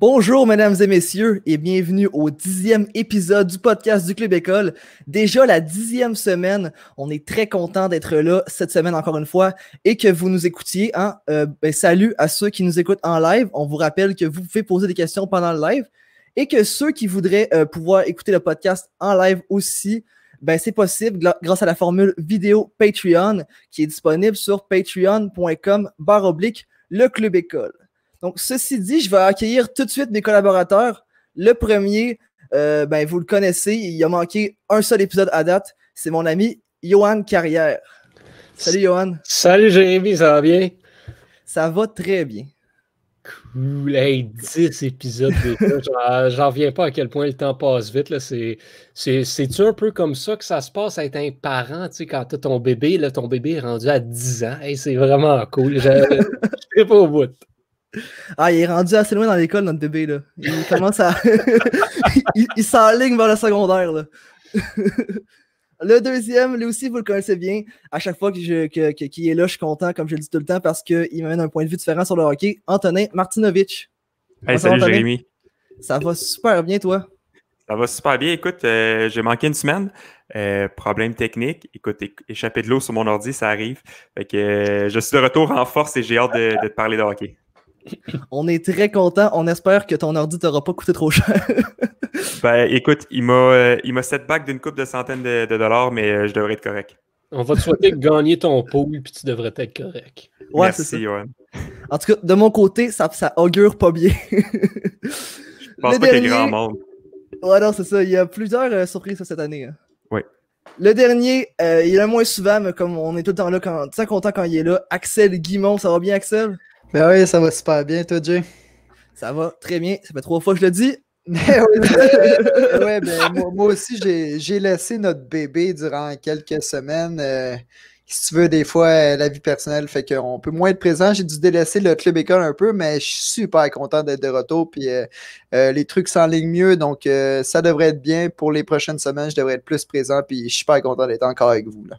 Bonjour, mesdames et messieurs, et bienvenue au dixième épisode du podcast du Club École. Déjà la dixième semaine, on est très content d'être là cette semaine encore une fois et que vous nous écoutiez. Hein? Euh, ben, salut à ceux qui nous écoutent en live. On vous rappelle que vous pouvez poser des questions pendant le live et que ceux qui voudraient euh, pouvoir écouter le podcast en live aussi, ben, c'est possible grâce à la formule vidéo Patreon qui est disponible sur patreon.com barre oblique le Club École. Donc, ceci dit, je vais accueillir tout de suite mes collaborateurs. Le premier, euh, ben, vous le connaissez, il a manqué un seul épisode à date. C'est mon ami Johan Carrière. Salut Johan. Salut Jérémy, ça va bien? Ça va très bien. Cool. Hey, 10 épisodes déjà. J'en reviens pas à quel point le temps passe vite. C'est-tu un peu comme ça que ça se passe à être un parent, tu sais, quand tu as ton bébé, là, ton bébé est rendu à 10 ans. Hey, c'est vraiment cool. Je ne pas au bout. Ah, il est rendu assez loin dans l'école, notre bébé, là. Il commence à. il, s'enligne vers le secondaire, là. le deuxième, lui aussi, vous le connaissez bien. À chaque fois qu'il que, est là, je suis content, comme je le dis tout le temps, parce qu'il m'amène un point de vue différent sur le hockey. Antonin Martinovic. Hey, salut Jérémy. Ça va super bien, toi? Ça va super bien. Écoute, euh, j'ai manqué une semaine. Euh, problème technique. Écoute, échapper de l'eau sur mon ordi, ça arrive. Fait que euh, je suis de retour en force et j'ai hâte de, de te parler de hockey. On est très content. On espère que ton ordi t'aura pas coûté trop cher. ben, écoute, il m'a, euh, il m'a set back d'une coupe de centaines de, dollars, mais euh, je devrais être correct. On va te souhaiter gagner ton pool, puis tu devrais être correct. Ouais, c'est ça. Johan. En tout cas, de mon côté, ça, ça augure pas bien. je pense pas qu'il y ait grand monde. Ouais, non, c'est ça. Il y a plusieurs euh, surprises cette année. Hein. Oui. Le dernier, il est moins souvent, mais comme on est tout le temps là, quand, très content quand il est là. Axel Guimont, ça va bien, Axel? Ben oui, ça va super bien, toi, Jay. Ça va très bien. Ça fait trois fois que je le dis. Ouais, ben, moi, aussi, j'ai laissé notre bébé durant quelques semaines. Euh, si tu veux, des fois, euh, la vie personnelle fait qu'on peut moins être présent. J'ai dû délaisser le club école un peu, mais je suis super content d'être de retour. Puis euh, les trucs s'enlignent mieux, donc ça devrait être bien. Pour les prochaines semaines, je devrais être plus présent. Puis je suis super content d'être encore avec vous. Là.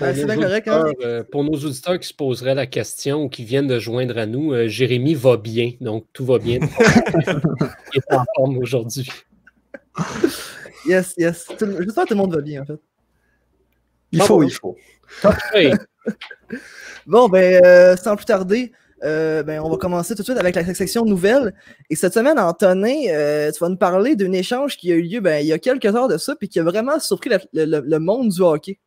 Hein? Euh, pour, nos auditeurs qui se poseraient la question ou qui viennent de joindre à nous, euh, Jérémy va bien, donc tout va bien. Il est en forme aujourd'hui. Yes, yes. J'espère que tout le monde va bien, en fait. Il faut, il faut. bon, ben, euh, sans plus tarder, ben, on va commencer tout de suite avec la section nouvelles. Et cette semaine, Antonin, tu vas nous parler d'un échange qui a eu lieu ben, il y a quelques heures de ça, puis qui a vraiment surpris le monde du hockey.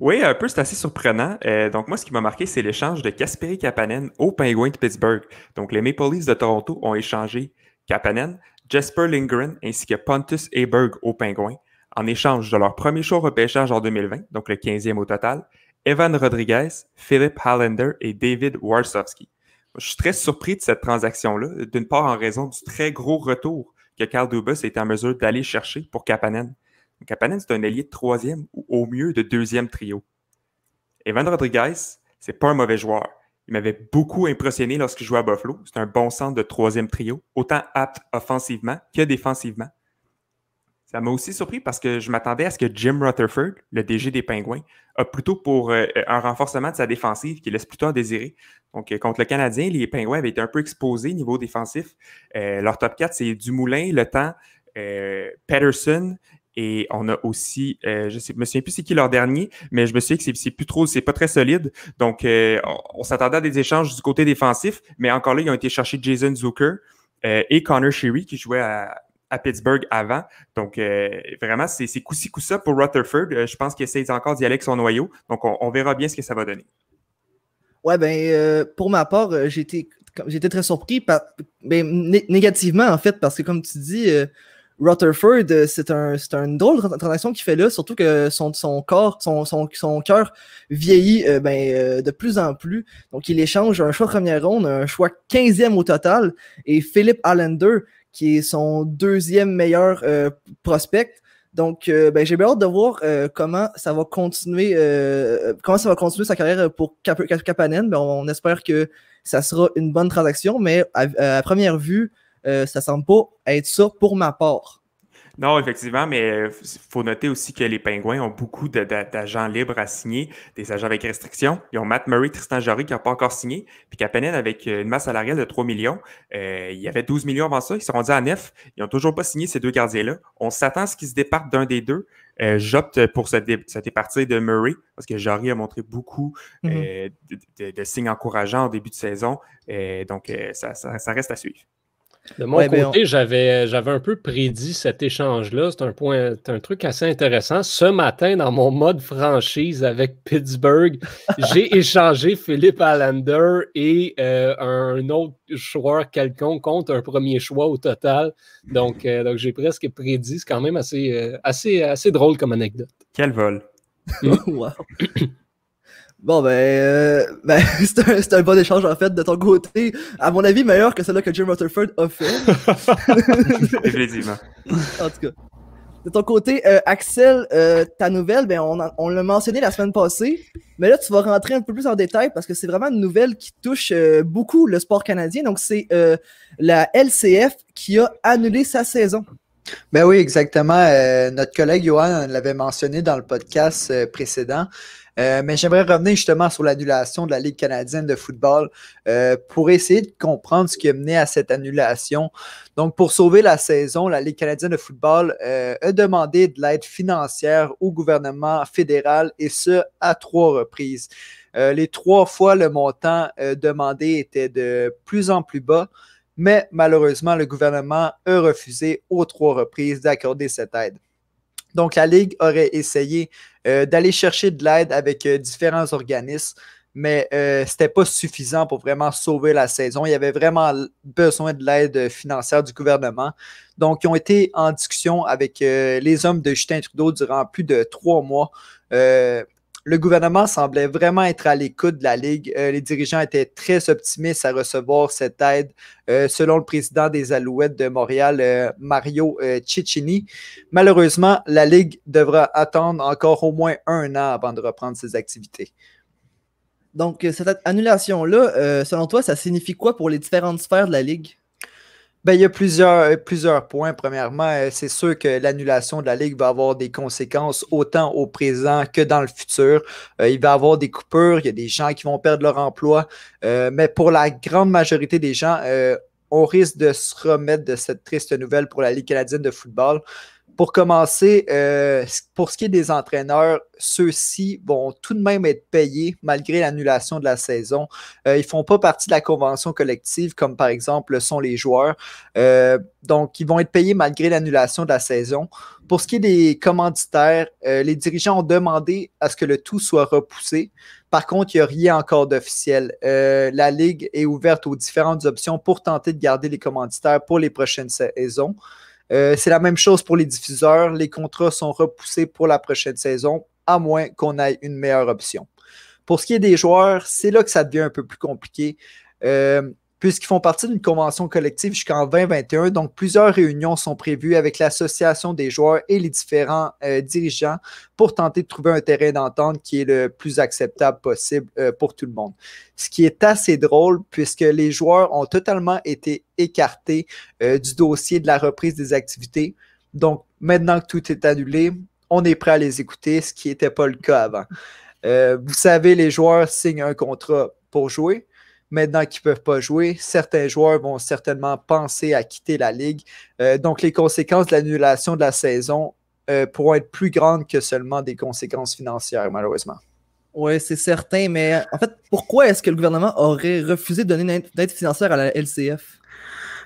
Oui, un peu, c'est assez surprenant. Euh, donc, moi, ce qui m'a marqué, c'est l'échange de Kasperi Kapanen au Penguin de Pittsburgh. Donc, les Maple Leafs de Toronto ont échangé Kapanen, Jasper Lindgren ainsi que Pontus Eberg au Penguin en échange de leur premier show repêchage en 2020, donc le 15e au total, Evan Rodriguez, Philip Hallander et David Warsowski. Je suis très surpris de cette transaction-là, d'une part en raison du très gros retour que Carl Dubas été en mesure d'aller chercher pour Kapanen. Kapanen, c'est un allié de troisième ou au mieux de deuxième trio. Evan Rodriguez, c'est pas un mauvais joueur. Il m'avait beaucoup impressionné lorsqu'il jouait à Buffalo. C'est un bon centre de troisième trio, autant apte offensivement que défensivement. Ça m'a aussi surpris parce que je m'attendais à ce que Jim Rutherford, le DG des Pingouins, a plutôt pour euh, un renforcement de sa défensive qui laisse plutôt à désirer. Donc, euh, contre le Canadien, les Pingouins avaient été un peu exposés niveau défensif. Euh, leur top 4, c'est Dumoulin, Le Temps, Patterson et on a aussi, euh, je ne me souviens plus c'est qui leur dernier, mais je me souviens que c'est plus trop, c'est pas très solide. Donc, euh, on, s'attendait à des échanges du côté défensif, mais encore là, ils ont été chercher Jason Zucker euh, et Connor Sherry qui jouait à, Pittsburgh avant. Donc, vraiment, c'est coup-ci, coup-ça pour Rutherford. je pense qu'il essaie encore d'y aller avec son noyau. Donc, on, verra bien ce que ça va donner. Ouais, ben, pour ma part, j'étais très surpris, par, ben, négativement en fait, parce que comme tu dis, Rutherford, euh, c'est un, une drôle de transaction qu'il fait là, surtout que son, son corps, son, son, son cœur vieillit euh, ben, euh, de plus en plus. Donc, il échange un choix première ronde, un choix 15e au total, et Philip Allender, qui est son deuxième meilleur prospect. Donc, ben, j'ai bien hâte de voir comment ça va continuer, comment ça va continuer sa carrière pour Cap Kapanen. Ben, on, espère que ça sera une bonne transaction, mais à première vue, euh, ça semble pas être ça pour ma part. Non, effectivement, mais il faut noter aussi que les Pingouins ont beaucoup d'agents libres à signer, des agents avec restrictions. Ils ont Matt Murray, Tristan Jarry qui n'a pas encore signé, puis Kapanen avec une masse salariale de 3 millions. Euh, il y avait 12 millions avant ça, ils sont rendus à 9. Ils n'ont toujours pas signé ces deux gardiens-là. On s'attend à ce qu'ils se départent d'un des deux. Euh, j'opte pour cette départie de Murray parce que Jarry a montré beaucoup mm-hmm. de, signes encourageants au début de saison. donc, ça reste à suivre. De mon ben, côté, j'avais, j'avais un peu prédit cet échange-là. C'est un point, un truc assez intéressant. Ce matin, dans mon mode franchise avec Pittsburgh, j'ai échangé Philippe Allander et euh, un autre joueur quelconque contre un premier choix au total. Donc, euh, donc j'ai presque prédit. C'est quand même assez, euh, assez, assez drôle comme anecdote. Quel vol! wow. Bon, ben, euh, ben c'est un, un, bon échange, en fait, de ton côté. À mon avis, meilleur que celui que Jim Rutherford a fait. Effectivement. en tout cas. De ton côté, euh, Axel, euh, ta nouvelle, ben, on, on l'a mentionné la semaine passée, mais là, tu vas rentrer un peu plus en détail parce que c'est vraiment une nouvelle qui touche beaucoup le sport canadien. Donc, c'est la LCF qui a annulé sa saison. Ben oui, exactement. notre collègue Johan l'avait mentionné dans le podcast précédent. Euh, mais j'aimerais revenir justement sur l'annulation de la Ligue canadienne de football euh, pour essayer de comprendre ce qui a mené à cette annulation. Donc, pour sauver la saison, la Ligue canadienne de football euh, a demandé de l'aide financière au gouvernement fédéral et ce, à trois reprises. les trois fois, le montant demandé était de plus en plus bas mais malheureusement, le gouvernement a refusé aux trois reprises d'accorder cette aide. Donc, la Ligue aurait essayé euh, d'aller chercher de l'aide avec euh, différents organismes, mais euh, ce n'était pas suffisant pour vraiment sauver la saison. Il y avait vraiment besoin de l'aide financière du gouvernement. Donc, ils ont été en discussion avec les hommes de Justin Trudeau durant plus de trois mois le gouvernement semblait vraiment être à l'écoute de la Ligue. Euh, les dirigeants étaient très optimistes à recevoir cette aide, euh, selon le président des Alouettes de Montréal, euh, Mario Cicchini. Malheureusement, la Ligue devra attendre encore au moins un an avant de reprendre ses activités. Donc, cette annulation-là, selon toi, ça signifie quoi pour les différentes sphères de la Ligue? Ben, il y a plusieurs, euh, plusieurs points. Premièrement, euh, c'est sûr que l'annulation de la Ligue va avoir des conséquences autant au présent que dans le futur. Euh, il va y avoir des coupures, il y a des gens qui vont perdre leur emploi, mais pour la grande majorité des gens, on risque de se remettre de cette triste nouvelle pour la Ligue canadienne de football. Pour commencer, euh, pour ce qui est des entraîneurs, ceux-ci vont tout de même être payés malgré l'annulation de la saison. Euh, ils ne font pas partie de la convention collective, comme par exemple sont les joueurs. Euh, donc, ils vont être payés malgré l'annulation de la saison. Pour ce qui est des commanditaires, les dirigeants ont demandé à ce que le tout soit repoussé. Par contre, il n'y a rien encore d'officiel. la Ligue est ouverte aux différentes options pour tenter de garder les commanditaires pour les prochaines saisons. Euh, c'est la même chose pour les diffuseurs. Les contrats sont repoussés pour la prochaine saison, à moins qu'on ait une meilleure option. Pour ce qui est des joueurs, c'est là que ça devient un peu plus compliqué. Euh, puisqu'ils font partie d'une convention collective jusqu'en 2021. Donc, plusieurs réunions sont prévues avec l'association des joueurs et les différents euh, dirigeants pour tenter de trouver un terrain d'entente qui est le plus acceptable possible euh, pour tout le monde. Ce qui est assez drôle puisque les joueurs ont totalement été écartés euh, du dossier de la reprise des activités. Donc, maintenant que tout est annulé, on est prêt à les écouter, ce qui n'était pas le cas avant. vous savez, les joueurs signent un contrat pour jouer Maintenant qu'ils ne peuvent pas jouer, certains joueurs vont certainement penser à quitter la ligue. Euh, donc, les conséquences de l'annulation de la saison euh, pourront être plus grandes que seulement des conséquences financières, malheureusement. Oui, c'est certain, mais en fait, pourquoi est-ce que le gouvernement aurait refusé de donner une aide financière à la LCF?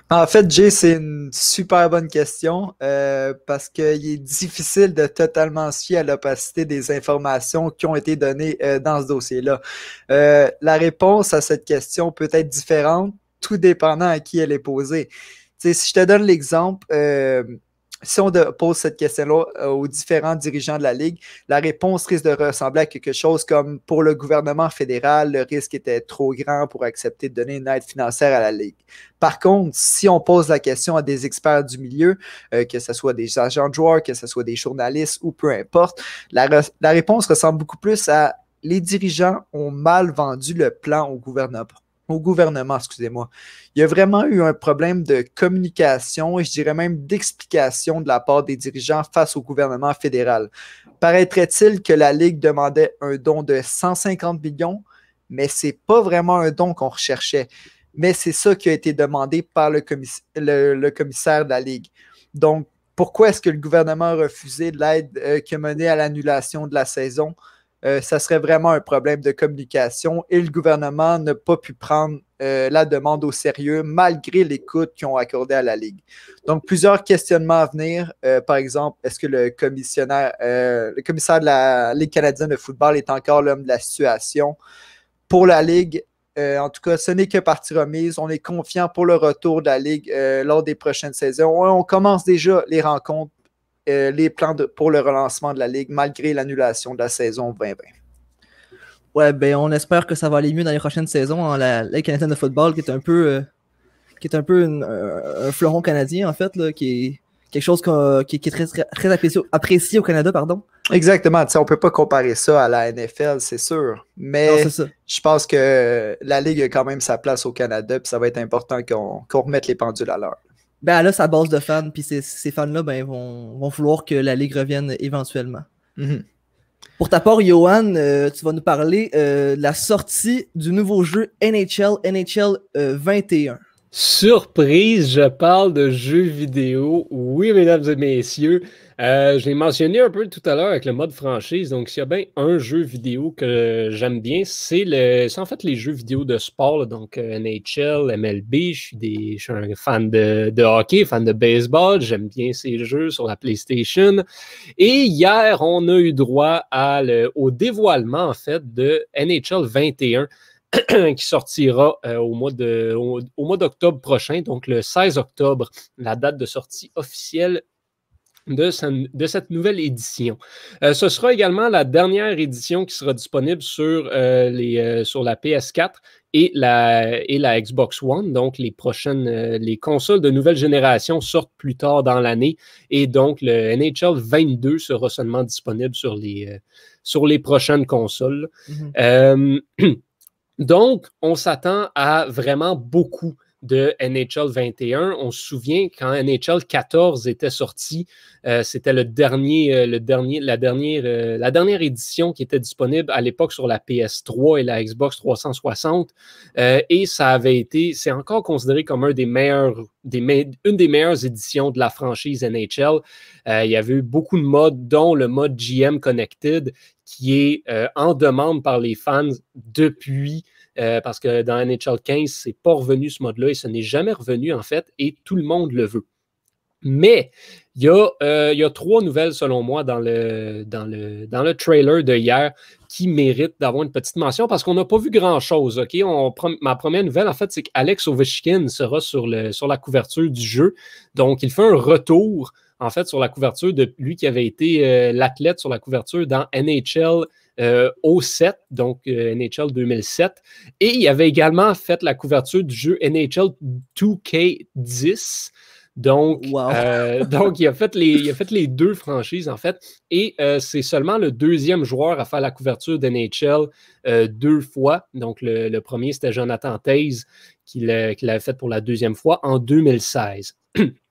En fait, Jay, c'est une super bonne question euh, parce qu'il est difficile de totalement se à l'opacité des informations qui ont été données euh, dans ce dossier-là. Euh, la réponse à cette question peut être différente, tout dépendant à qui elle est posée. si je te donne l'exemple, si on pose cette question-là euh, aux différents dirigeants de la Ligue, la réponse risque de ressembler à quelque chose comme pour le gouvernement fédéral, le risque était trop grand pour accepter de donner une aide financière à la Ligue. Par contre, si on pose la question à des experts du milieu, euh, que ce soit des agents de joueurs, que ce soit des journalistes ou peu importe, la, réponse ressemble beaucoup plus à les dirigeants ont mal vendu le plan au gouvernement au gouvernement, excusez-moi. Il y a vraiment eu un problème de communication et je dirais même d'explication de la part des dirigeants face au gouvernement fédéral. Paraîtrait-il que la Ligue demandait un don de 150 millions, mais ce n'est pas vraiment un don qu'on recherchait. Mais c'est ça qui a été demandé par le, commissaire de la Ligue. Donc, pourquoi est-ce que le gouvernement a refusé l'aide euh, qui a mené à l'annulation de la saison? Euh, ça serait vraiment un problème de communication et le gouvernement n'a pas pu prendre euh, la demande au sérieux malgré l'écoute qu'ils ont accordée à la Ligue. Donc, plusieurs questionnements à venir. Euh, par exemple, est-ce que le commissionnaire, le commissaire de la Ligue canadienne de football est encore l'homme de la situation? Pour la Ligue, en tout cas, ce n'est que partie remise. On est confiant pour le retour de la Ligue lors des prochaines saisons. On commence déjà les rencontres euh, les plans pour le relancement de la Ligue malgré l'annulation de la saison 2020. Ouais, ben on espère que ça va aller mieux dans les prochaines saisons. Hein, la Ligue canadienne de football qui est un peu, euh, qui est un, peu un fleuron canadien en fait, là, qui est quelque chose qui, est très, très apprécié, apprécié, au Canada, pardon. Exactement. On ne peut pas comparer ça à la NFL, c'est sûr. Mais je pense que la Ligue a quand même sa place au Canada, puis ça va être important qu'on remette les pendules à l'heure ben là, sa base de fans, puis ces, fans-là ben, vont, vont vouloir que la Ligue revienne éventuellement. Mhm. Pour ta part, Johan, euh, tu vas nous parler euh, de la sortie du nouveau jeu NHL, NHL 21. Surprise, je parle de jeux vidéo. Oui, mesdames et messieurs. Euh, je l'ai mentionné un peu tout à l'heure avec le mode franchise. Donc, s'il y a bien un jeu vidéo que j'aime bien, c'est le, en fait les jeux vidéo de sport. donc, euh, NHL, MLB. Je suis, des, un fan de, hockey, fan de baseball. J'aime bien ces jeux sur la PlayStation. Et hier, on a eu droit au dévoilement, en fait, de NHL 21 qui sortira euh, au mois de, au mois d'octobre prochain, donc le 16 octobre, la date de sortie officielle de, cette nouvelle édition. Euh, ce sera également la dernière édition qui sera disponible sur, euh, les, euh, sur la PS4 et la, et la Xbox One. Donc, les prochaines, les consoles de nouvelle génération sortent plus tard dans l'année et donc le NHL 22 sera seulement disponible sur les, sur les prochaines consoles. Mm-hmm. donc, on s'attend à vraiment beaucoup de NHL 21. On se souvient quand NHL 14 était sorti, euh, c'était euh, euh, la dernière édition qui était disponible à l'époque sur la PS3 et la Xbox 360. et ça avait été, c'est encore considéré comme une des meilleures éditions de la franchise NHL. il y avait eu beaucoup de modes, dont le mode GM Connected, qui est en demande par les fans depuis euh, parce que dans NHL 15, c'est pas revenu ce mode-là et ce n'est jamais revenu en fait, et tout le monde le veut. Mais il y, a, euh, trois nouvelles, selon moi, dans le, trailer de hier qui méritent d'avoir une petite mention parce qu'on n'a pas vu grand-chose. ma première nouvelle, en fait, c'est qu'Alex Ovechkin sera sur la couverture du jeu. Donc, il fait un retour, en fait, sur la couverture de lui qui avait été euh, l'athlète sur la couverture dans NHL euh, au 7, donc euh, NHL 2007. Et il avait également fait la couverture du jeu NHL 2K10. Donc, euh, donc il, a fait les, il a fait les deux franchises, en fait. Et c'est seulement le deuxième joueur à faire la couverture d'NHL deux fois. Donc, le, premier, c'était Jonathan Taze qui l'avait fait pour la deuxième fois en 2016.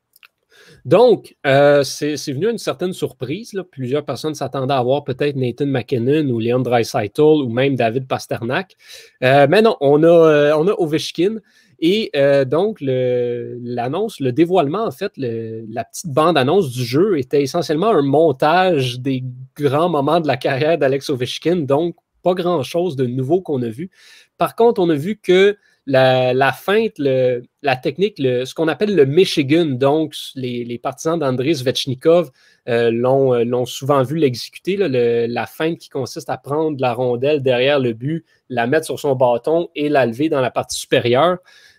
Donc, euh, c'est venu une certaine surprise. Plusieurs personnes s'attendaient à voir peut-être Nathan McKinnon ou Leon Dreisaitl ou même David Pasternak. Euh, mais non, on a, euh, on a Ovechkin. Et donc, l'annonce, le, dévoilement, en fait, la petite bande-annonce du jeu était essentiellement un montage des grands moments de la carrière d'Alex Ovechkin. Donc, pas grand-chose de nouveau qu'on a vu. Par contre, on a vu que la, feinte, la technique, ce qu'on appelle le Michigan, donc les, partisans d'André Svechnikov euh, euh, l'ont souvent vu l'exécuter, la feinte qui consiste à prendre la rondelle derrière le but, la mettre sur son bâton et la lever dans la partie supérieure.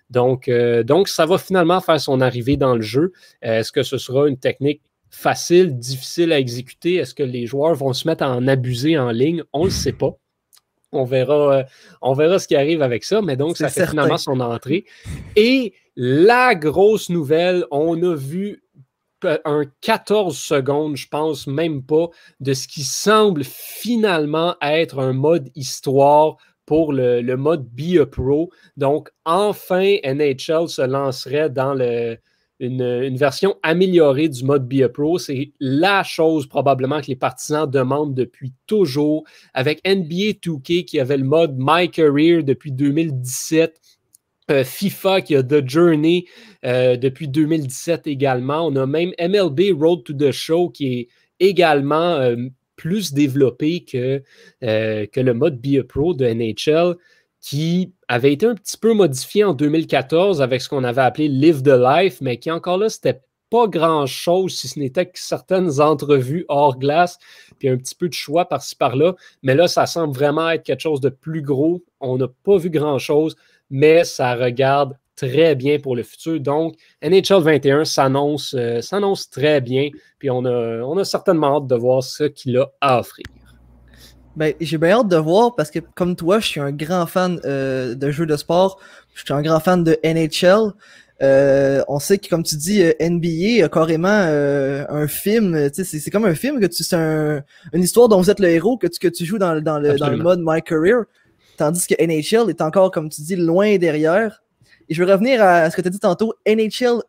Donc, euh, donc ça va finalement faire son arrivée dans le jeu. Est-ce que ce sera une technique facile, difficile à exécuter? Est-ce que les joueurs vont se mettre à en abuser en ligne? On ne le sait pas. On verra, euh, on verra ce qui arrive avec ça, mais donc ça fait finalement son entrée. Et la grosse nouvelle, on a vu un 14 secondes, je pense même pas, de ce qui semble finalement être un mode histoire pour le, mode Be a Pro. Donc, enfin, NHL se lancerait dans le, une, version améliorée du mode Be a Pro. C'est la chose probablement que les partisans demandent depuis toujours. Avec NBA 2K qui avait le mode My Career depuis 2017. Euh, FIFA qui a The Journey euh, depuis 2017 également. On a même MLB Road to the Show qui est également euh, plus développé que, que le mode Be a Pro de NHL qui avait été un petit peu modifié en 2014 avec ce qu'on avait appelé Live the Life, mais qui encore là, c'était pas grand-chose si ce n'était que certaines entrevues hors glace, puis un petit peu de choix par-ci par-là. Mais là, ça semble vraiment être quelque chose de plus gros. On n'a pas vu grand-chose, mais ça regarde très bien pour le futur. Donc, NHL 21 euh, s'annonce très bien, puis on a, on a certainement hâte de voir ce qu'il a à offrir. Ben, j'ai bien hâte de voir parce que, comme toi, je suis un grand fan euh, de jeux de sport. Je suis un grand fan de NHL. Euh, on sait que, comme tu dis, euh, NBA a carrément un film. C'est comme un film que tu c'est une histoire dont vous êtes le héros que tu, que tu joues dans, dans, le, dans le mode My Career. Tandis que NHL est encore, comme tu dis, loin derrière. Et je veux revenir à ce que tu as dit tantôt. NHL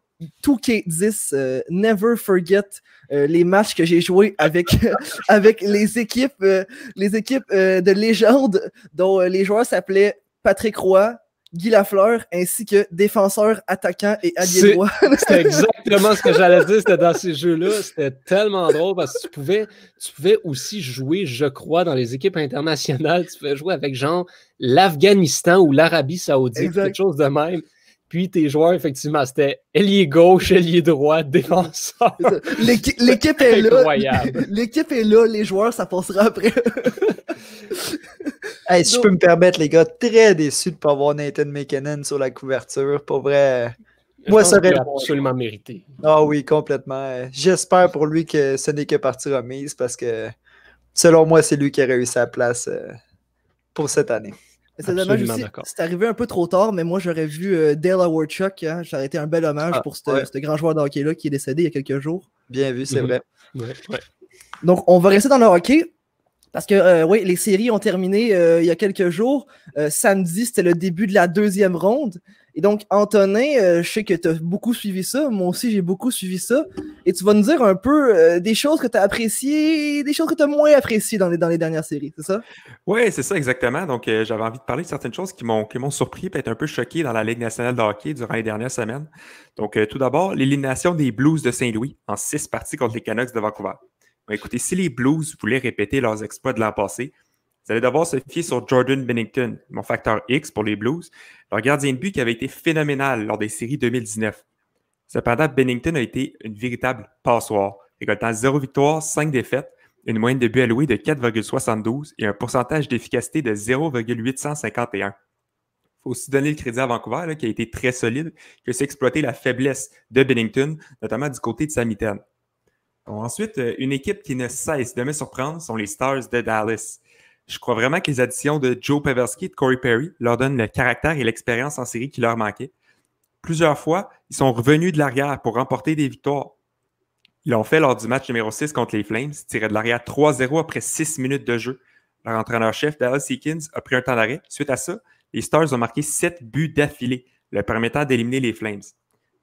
2K10, Never Forget euh, les matchs que j'ai joués avec, avec les équipes, euh, les équipes euh, de légende dont les joueurs s'appelaient Patrick Roy, Guy Lafleur, ainsi que défenseur, attaquant et allié droit. C'était exactement ce que j'allais dire, c'était dans ces jeux-là. C'était tellement drôle parce que tu pouvais, tu pouvais aussi jouer, je crois, dans les équipes internationales. Tu pouvais jouer avec genre l'Afghanistan ou l'Arabie Saoudite, quelque chose de même. Puis tes joueurs, effectivement, c'était ailier gauche, ailier droit, défenseur. L'équipe est là. L'équipe est là, les joueurs, ça passera après. hey, si je peux me permettre, les gars, très déçu de ne pas avoir Nathan McKinnon sur la couverture. Pour vrai. Moi, ça aurait absolument mérité. Ah oui, complètement. J'espère pour lui que ce n'est que partie remise parce que selon moi, c'est lui qui a réussi sa place euh, pour cette année. C'est dommage aussi. C'est arrivé un peu trop tard, mais moi j'aurais vu euh, Dale Howard Chuck. Hein, ça aurait été un bel hommage ah, pour ce grand joueur de hockey-là qui est décédé il y a quelques jours. Bien vu, c'est mhm. vrai. Donc on va rester dans le hockey. Parce que euh, oui, les séries ont terminé euh, il y a quelques jours. samedi, c'était le début de la deuxième ronde. Et donc, Antonin, euh, je sais que tu as beaucoup suivi ça. Moi aussi, j'ai beaucoup suivi ça. Et tu vas nous dire un peu euh, des choses que tu as appréciées, des choses que tu as moins appréciées dans les, dans les dernières séries, c'est ça? Oui, c'est ça, exactement. Donc, euh, j'avais envie de parler de certaines choses qui m'ont surpris, peut-être un peu choqué dans la Ligue nationale de hockey durant les dernières semaines. Donc, tout d'abord, l'élimination des Blues de Saint-Louis en six parties contre les Canucks de Vancouver. écoutez, si les Blues voulaient répéter leurs exploits de l'an passé, vous allez devoir se fier sur Jordan Bennington, mon facteur X pour les Blues, leur gardien de but qui avait été phénoménal lors des séries 2019. Cependant, Bennington a été une véritable passoire, récoltant 0 victoire, 5 défaites, une moyenne de buts alloués de 4,72 et un pourcentage d'efficacité de 0,851. Il faut aussi donner le crédit à Vancouver, qui a été très solide, qui a exploité la faiblesse de Bennington, notamment du côté de sa mitaine. ensuite, euh, une équipe qui ne cesse de me surprendre sont les Stars de Dallas. Je crois vraiment que les additions de Joe Pavelski et de Corey Perry leur donnent le caractère et l'expérience en série qui leur manquait. Plusieurs fois, ils sont revenus de l'arrière pour remporter des victoires. Ils l'ont fait lors du match numéro 6 contre les Flames, tiré de l'arrière 3-0 après 6 minutes de jeu. Leur entraîneur-chef, Dallas Eakins, a pris un temps d'arrêt. Suite à ça, les Stars ont marqué 7 buts d'affilée, leur permettant d'éliminer les Flames.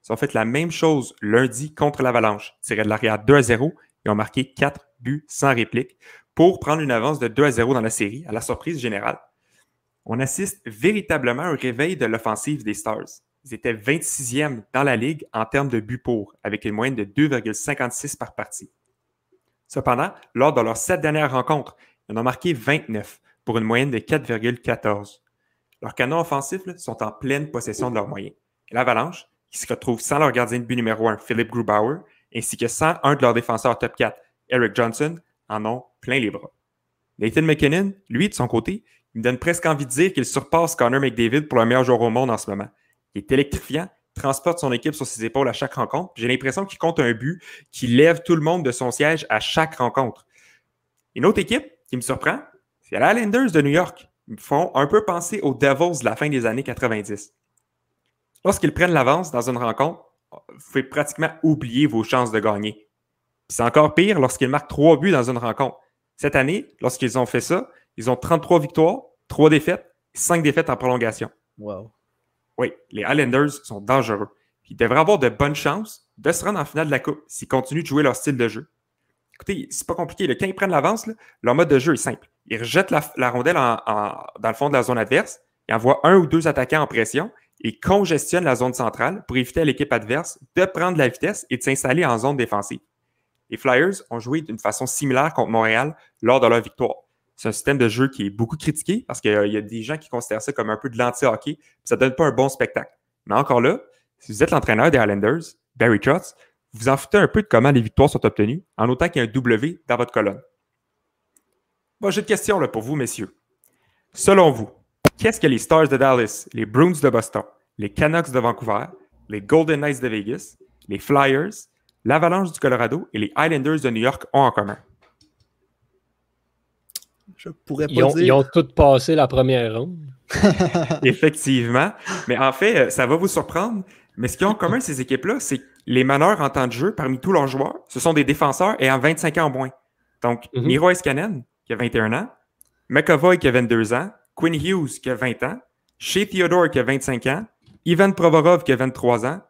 Ils ont fait la même chose lundi contre l'Avalanche, tiré de l'arrière 2-0 et ont marqué 4 buts sans réplique pour prendre une avance de 2 à 0 dans la série, à la surprise générale. On assiste véritablement à un réveil de l'offensive des Stars. Ils étaient 26e dans la ligue en termes de buts pour, avec une moyenne de 2,56 par partie. Cependant, lors de leurs sept dernières rencontres, ils en ont marqué 29 pour une moyenne de 4,14. Leurs canons offensifs sont en pleine possession de leurs moyens. L'Avalanche, qui se retrouve sans leur gardien de but numéro 1, Philip Grubauer, ainsi que sans un de leurs défenseurs top 4, Eric Johnson, en ont plein les bras. Nathan McKinnon, lui, de son côté, il me donne presque envie de dire qu'il surpasse Connor McDavid pour le meilleur joueur au monde en ce moment. Il est électrifiant, transporte son équipe sur ses épaules à chaque rencontre. J'ai l'impression qu'il compte un but qui lève tout le monde de son siège à chaque rencontre. Une autre équipe qui me surprend, c'est les Islanders de New York. Ils me font un peu penser aux Devils de la fin des années 90. Lorsqu'ils prennent l'avance dans une rencontre, vous pouvez pratiquement oublier vos chances de gagner. C'est encore pire lorsqu'ils marquent trois buts dans une rencontre. Cette année, lorsqu'ils ont fait ça, ils ont 33 victoires, 3 défaites, cinq défaites en prolongation. Wow. Oui, les Highlanders sont dangereux. Ils devraient avoir de bonnes chances de se rendre en finale de la Coupe s'ils continuent de jouer leur style de jeu. Écoutez, c'est pas compliqué. Quand ils prennent l'avance, leur mode de jeu est simple. Ils rejettent la, rondelle dans le fond de la zone adverse, ils envoient un ou deux attaquants en pression et congestionnent la zone centrale pour éviter à l'équipe adverse de prendre la vitesse et de s'installer en zone défensive. Les Flyers ont joué d'une façon similaire contre Montréal lors de leur victoire. C'est un système de jeu qui est beaucoup critiqué parce qu'il y a des gens qui considèrent ça comme un peu de l'anti-hockey. Ça ne donne pas un bon spectacle. Mais encore là, si vous êtes l'entraîneur des Highlanders, Barry Trotz, vous en foutez un peu de comment les victoires sont obtenues, en autant qu'il y a un W dans votre colonne. Bon, j'ai une question là, pour vous, messieurs. Selon vous, qu'est-ce que les Stars de Dallas, les Bruins de Boston, les Canucks de Vancouver, les Golden Knights de Vegas, les Flyers, l'Avalanche du Colorado et les Islanders de New York ont en commun? Je pourrais pas ils ont, dire. Ils ont tous passé la première ronde. Effectivement. Mais en fait, euh, ça va vous surprendre. Mais ce qu'ils ont en commun, ces équipes-là, c'est que les meneurs en temps de jeu parmi tous leurs joueurs, ce sont des défenseurs ayant 25 ans au moins. Donc, Mhm. Miro Iskanen, qui a 21 ans, McAvoy, qui a 22 ans, Quinn Hughes, qui a 20 ans, Shea Theodore, qui a 25 ans, Ivan Provorov, qui a 23 ans,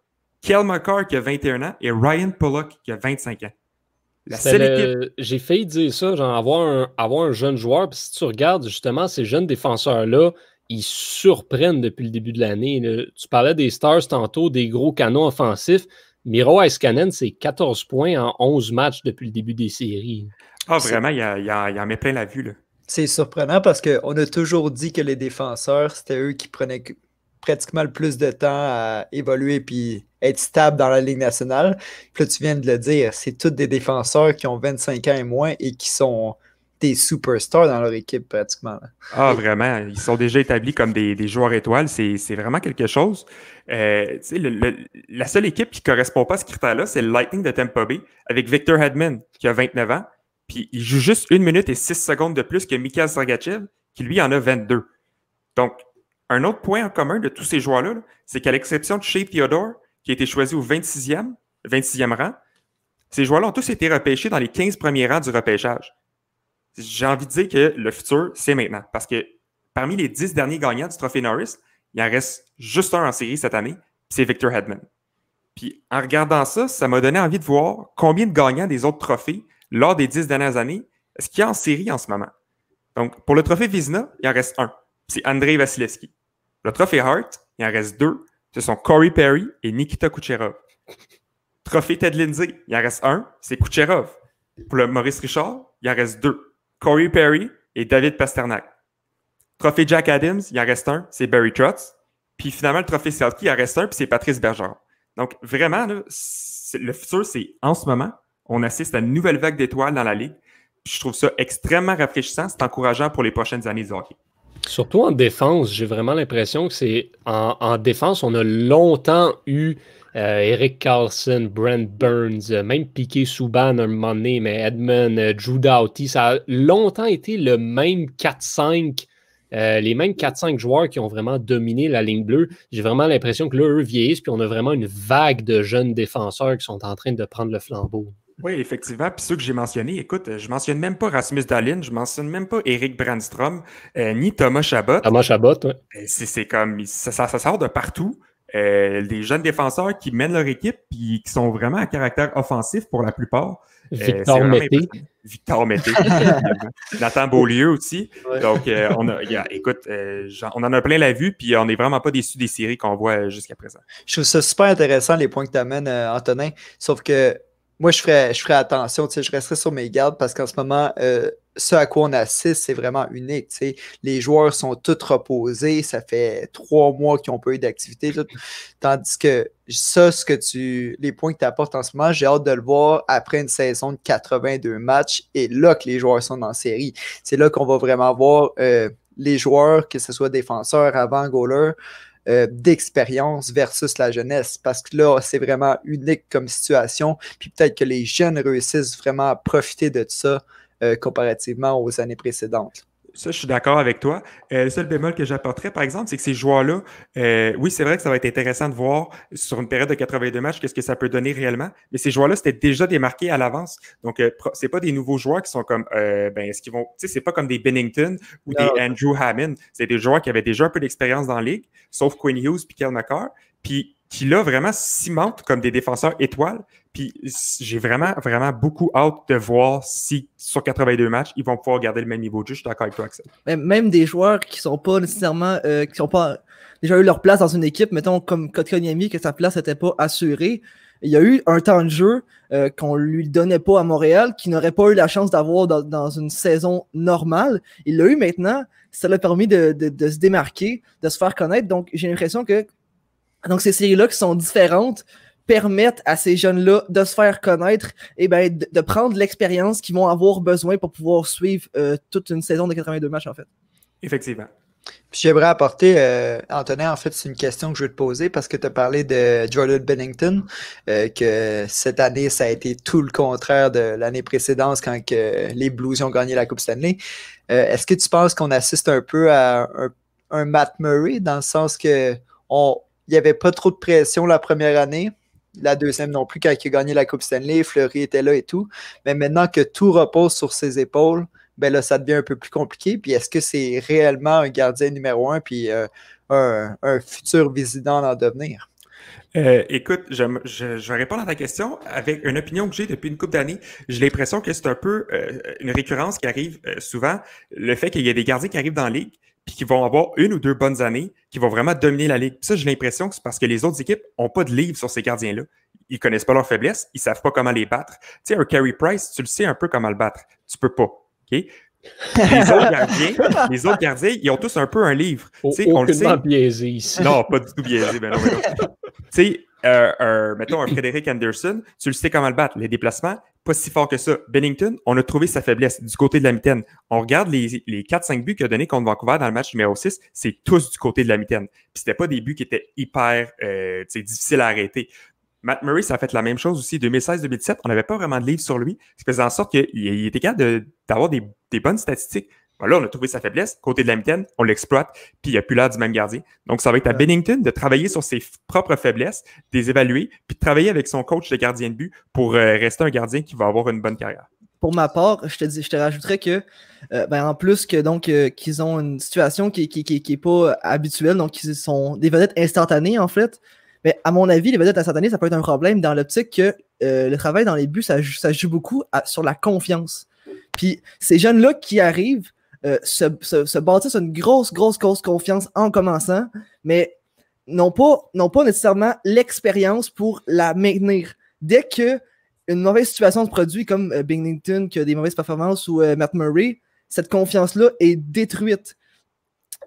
Kel McCarr, qui a 21 ans, et Ryan Pollock, qui a 25 ans. La C'est seule le- équipe. J'ai failli dire ça, genre avoir un, avoir un jeune joueur. Puis si tu regardes justement ces jeunes défenseurs-là, ils surprennent depuis le début de l'année. Tu parlais des Stars tantôt, des gros canons offensifs. Miro Iskanen, c'est 14 points en 11 matchs depuis le début des séries. Ah, vraiment, il, a- il a- il en met plein la vue. Là. C'est surprenant parce qu'on a toujours dit que les défenseurs, c'était eux qui prenaient que- pratiquement le plus de temps à évoluer puis être stable dans la Ligue nationale. Puis là, tu viens de le dire, c'est tous des défenseurs qui ont 25 ans et moins et qui sont des superstars dans leur équipe pratiquement. Ah, vraiment. Ils sont déjà établis comme des, joueurs étoiles. C'est vraiment quelque chose. Euh, la seule équipe qui ne correspond pas à ce critère-là, c'est le Lightning de Tampa Bay avec Victor Hedman, qui a 29 ans. Puis il joue juste une minute et six secondes de plus que Mikhail Sergachev, qui lui en a 22. Donc, un autre point en commun de tous ces joueurs-là, là, c'est qu'à l'exception de Shea Theodore, qui a été choisi au 26e, 26e rang, ces joueurs-là ont tous été repêchés dans les 15 premiers rangs du repêchage j'ai envie de dire que le futur, c'est maintenant. Parce que parmi les 10 derniers gagnants du trophée Norris, il en reste juste un en série cette année, c'est Victor Hedman. Puis en regardant ça, ça m'a donné envie de voir combien de gagnants des autres trophées lors des 10 dernières années est-ce qu'il y a en série en ce moment. Donc, pour le trophée Vizina, il en reste un. C'est Andrei Vasilevski. Le trophée Hart, il en reste deux. Ce sont Corey Perry et Nikita Kucherov. Trophée Ted Lindsay, il en reste un. C'est Kucherov. Pour le Maurice Richard, il en reste deux. Corey Perry et David Pasternak. Trophée Jack Adams, il en reste un, c'est Barry Trotz. Puis finalement, le trophée Selkie, il en reste un, puis c'est Patrice Bergeron. Donc vraiment, le futur, c'est en ce moment, on assiste à une nouvelle vague d'étoiles dans la ligue. Je trouve ça extrêmement rafraîchissant, c'est encourageant pour les prochaines années du hockey. Surtout en défense, j'ai vraiment l'impression que c'est en, en défense, on a longtemps eu euh, Eric Carlson, Brent Burns, euh, même Piqué Souban un moment donné, mais Edmund, euh, Drew Doughty, ça a longtemps été le même 4-5, euh, les mêmes 4-5 joueurs qui ont vraiment dominé la ligne bleue. J'ai vraiment l'impression que là, eux vieillissent, puis on a vraiment une vague de jeunes défenseurs qui sont en train de prendre le flambeau. Oui, effectivement. Puis ceux que j'ai mentionnés, écoute, je mentionne même pas Rasmus Dahlin, je mentionne même pas Eric Brandstrom, euh, ni Thomas Chabot. Thomas Chabot, ouais. Euh, C'est comme ça, ça- ça sort de partout. Euh, des jeunes défenseurs qui mènent leur équipe puis qui sont vraiment à caractère offensif pour la plupart. Euh, Victor vraiment Mété. Victor Mété. effectivement. Nathan Beaulieu aussi. Ouais. Donc, euh, on a, il y a- écoute, euh, on en a plein la vue, puis on n'est vraiment pas déçus des séries qu'on voit euh, jusqu'à présent. Je trouve ça super intéressant les points que tu amènes, Antonin. Sauf que moi, je ferais, attention, je resterais sur mes gardes parce qu'en ce moment, euh, ce à quoi on assiste, c'est vraiment unique. Les joueurs sont tous reposés, ça fait trois mois qu'ils n'ont pas eu d'activité. Tandis que ça, ce que tu. Les points que tu apportes en ce moment, j'ai hâte de le voir après une saison de 82 matchs et là que les joueurs sont en série. C'est là qu'on va vraiment voir euh, les joueurs, que ce soit défenseurs, avant, goalers, euh, d'expérience versus la jeunesse. Parce que là, c'est vraiment unique comme situation. Puis peut-être que les jeunes réussissent vraiment à profiter de ça euh, comparativement aux années précédentes. Ça, je suis d'accord avec toi. Euh, le seul bémol que j'apporterais, par exemple, c'est que ces joueurs-là, euh, oui, c'est vrai que ça va être intéressant de voir sur une période de 82 matchs qu'est-ce que ça peut donner réellement, mais ces joueurs-là, c'était déjà démarqué à l'avance. Donc, euh, c'est pas des nouveaux joueurs qui sont comme, ben, est-ce qu'ils vont, tu sais, c'est pas comme des Bennington ou des Andrew Hammond. C'est des joueurs qui avaient déjà un peu d'expérience dans la ligue, sauf Quinn Hughes puis Kel McCarr. Puis qui là vraiment cimentent comme des défenseurs étoiles. Puis j'ai vraiment, vraiment beaucoup hâte de voir si sur 82 matchs, ils vont pouvoir garder le même niveau de jeu. Je suis d'accord avec toi, Axel. Même des joueurs qui sont pas nécessairement, euh, qui sont pas déjà eu leur place dans une équipe, mettons comme Kotkaniemi, que sa place n'était pas assurée. Il y a eu un temps de jeu euh, qu'on lui donnait pas à Montréal, qui n'aurait pas eu la chance d'avoir dans, une saison normale. Il l'a eu maintenant. Ça l'a permis de, de, se démarquer, de se faire connaître. Donc, j'ai l'impression que donc, ces séries-là qui sont différentes permettent à ces jeunes-là de se faire connaître et ben, de, prendre l'expérience qu'ils vont avoir besoin pour pouvoir suivre euh, toute une saison de 82 matchs, en fait. Effectivement. Puis j'aimerais apporter, euh, Antonin, en fait, c'est une question que je veux te poser parce que tu as parlé de Jordan Bennington, euh, que cette année, ça a été tout le contraire de l'année précédente quand que les Blues ont gagné la Coupe Stanley. Est-ce que tu penses qu'on assiste un peu à un, un Matt Murray dans le sens que on, il n'y avait pas trop de pression la première année. La deuxième non plus, quand il a gagné la Coupe Stanley, Fleury était là et tout. Mais maintenant que tout repose sur ses épaules, ben là, ça devient un peu plus compliqué. Puis est-ce que c'est réellement un gardien numéro un, puis euh, un, futur visitant en devenir? Euh, écoute, je, vais répondre à ta question avec une opinion que j'ai depuis une couple d'années. J'ai l'impression que c'est un peu euh, une récurrence qui arrive souvent. Le fait qu'il y ait des gardiens qui arrivent dans la ligue, puis qui vont avoir une ou deux bonnes années, qui vont vraiment dominer la ligue. ça, j'ai l'impression que c'est parce que les autres équipes n'ont pas de livre sur ces gardiens-là. Ils connaissent pas leurs faiblesses, ils savent pas comment les battre. Tu sais, un Carey Price, tu le sais un peu comment le battre. Tu peux pas. OK? Les autres gardiens, les autres gardiens, ils ont tous un peu un livre. Tu sais, on le sait. biaisé ici. Non, pas du tout biaisé. Ben non, ben non. tu sais, euh, mettons un Frédéric Anderson, tu le sais comment le battre. Les déplacements, pas si fort que ça. Bennington, on a trouvé sa faiblesse du côté de la mitaine. On regarde les, les 4-5 buts qu'il a donné contre Vancouver dans le match numéro 6, c'est tous du côté de la mitaine. Puis c'était pas des buts qui étaient hyper euh, difficiles à arrêter. Matt Murray, ça a fait la même chose aussi. 2016-2017, on n'avait pas vraiment de livre sur lui. Ce qui faisait en sorte qu'il était capable d'avoir des, des bonnes statistiques. Là, on a trouvé sa faiblesse, côté de la mitaine, on l'exploite, puis il n'y a plus l'air du même gardien. Donc, ça va être à Bennington de travailler sur ses propres faiblesses, de les évaluer, puis de travailler avec son coach de gardien de but pour euh, rester un gardien qui va avoir une bonne carrière. Pour ma part, je te, dis, je te rajouterais que, euh, ben, en plus que donc euh, qu'ils ont une situation qui n'est qui, qui, pas habituelle, donc ils sont des vedettes instantanées en fait. Mais à mon avis, les vedettes instantanées, ça peut être un problème dans l'optique que le travail dans les buts, ça, ça joue beaucoup sur la confiance. Puis ces jeunes-là qui arrivent, euh, se, se, bâtissent une grosse, grosse, grosse confiance en commençant, mais n'ont pas, pas nécessairement l'expérience pour la maintenir. Dès que une mauvaise situation se produit, comme euh, Binghamton qui a des mauvaises performances ou euh, Matt Murray, cette confiance-là est détruite.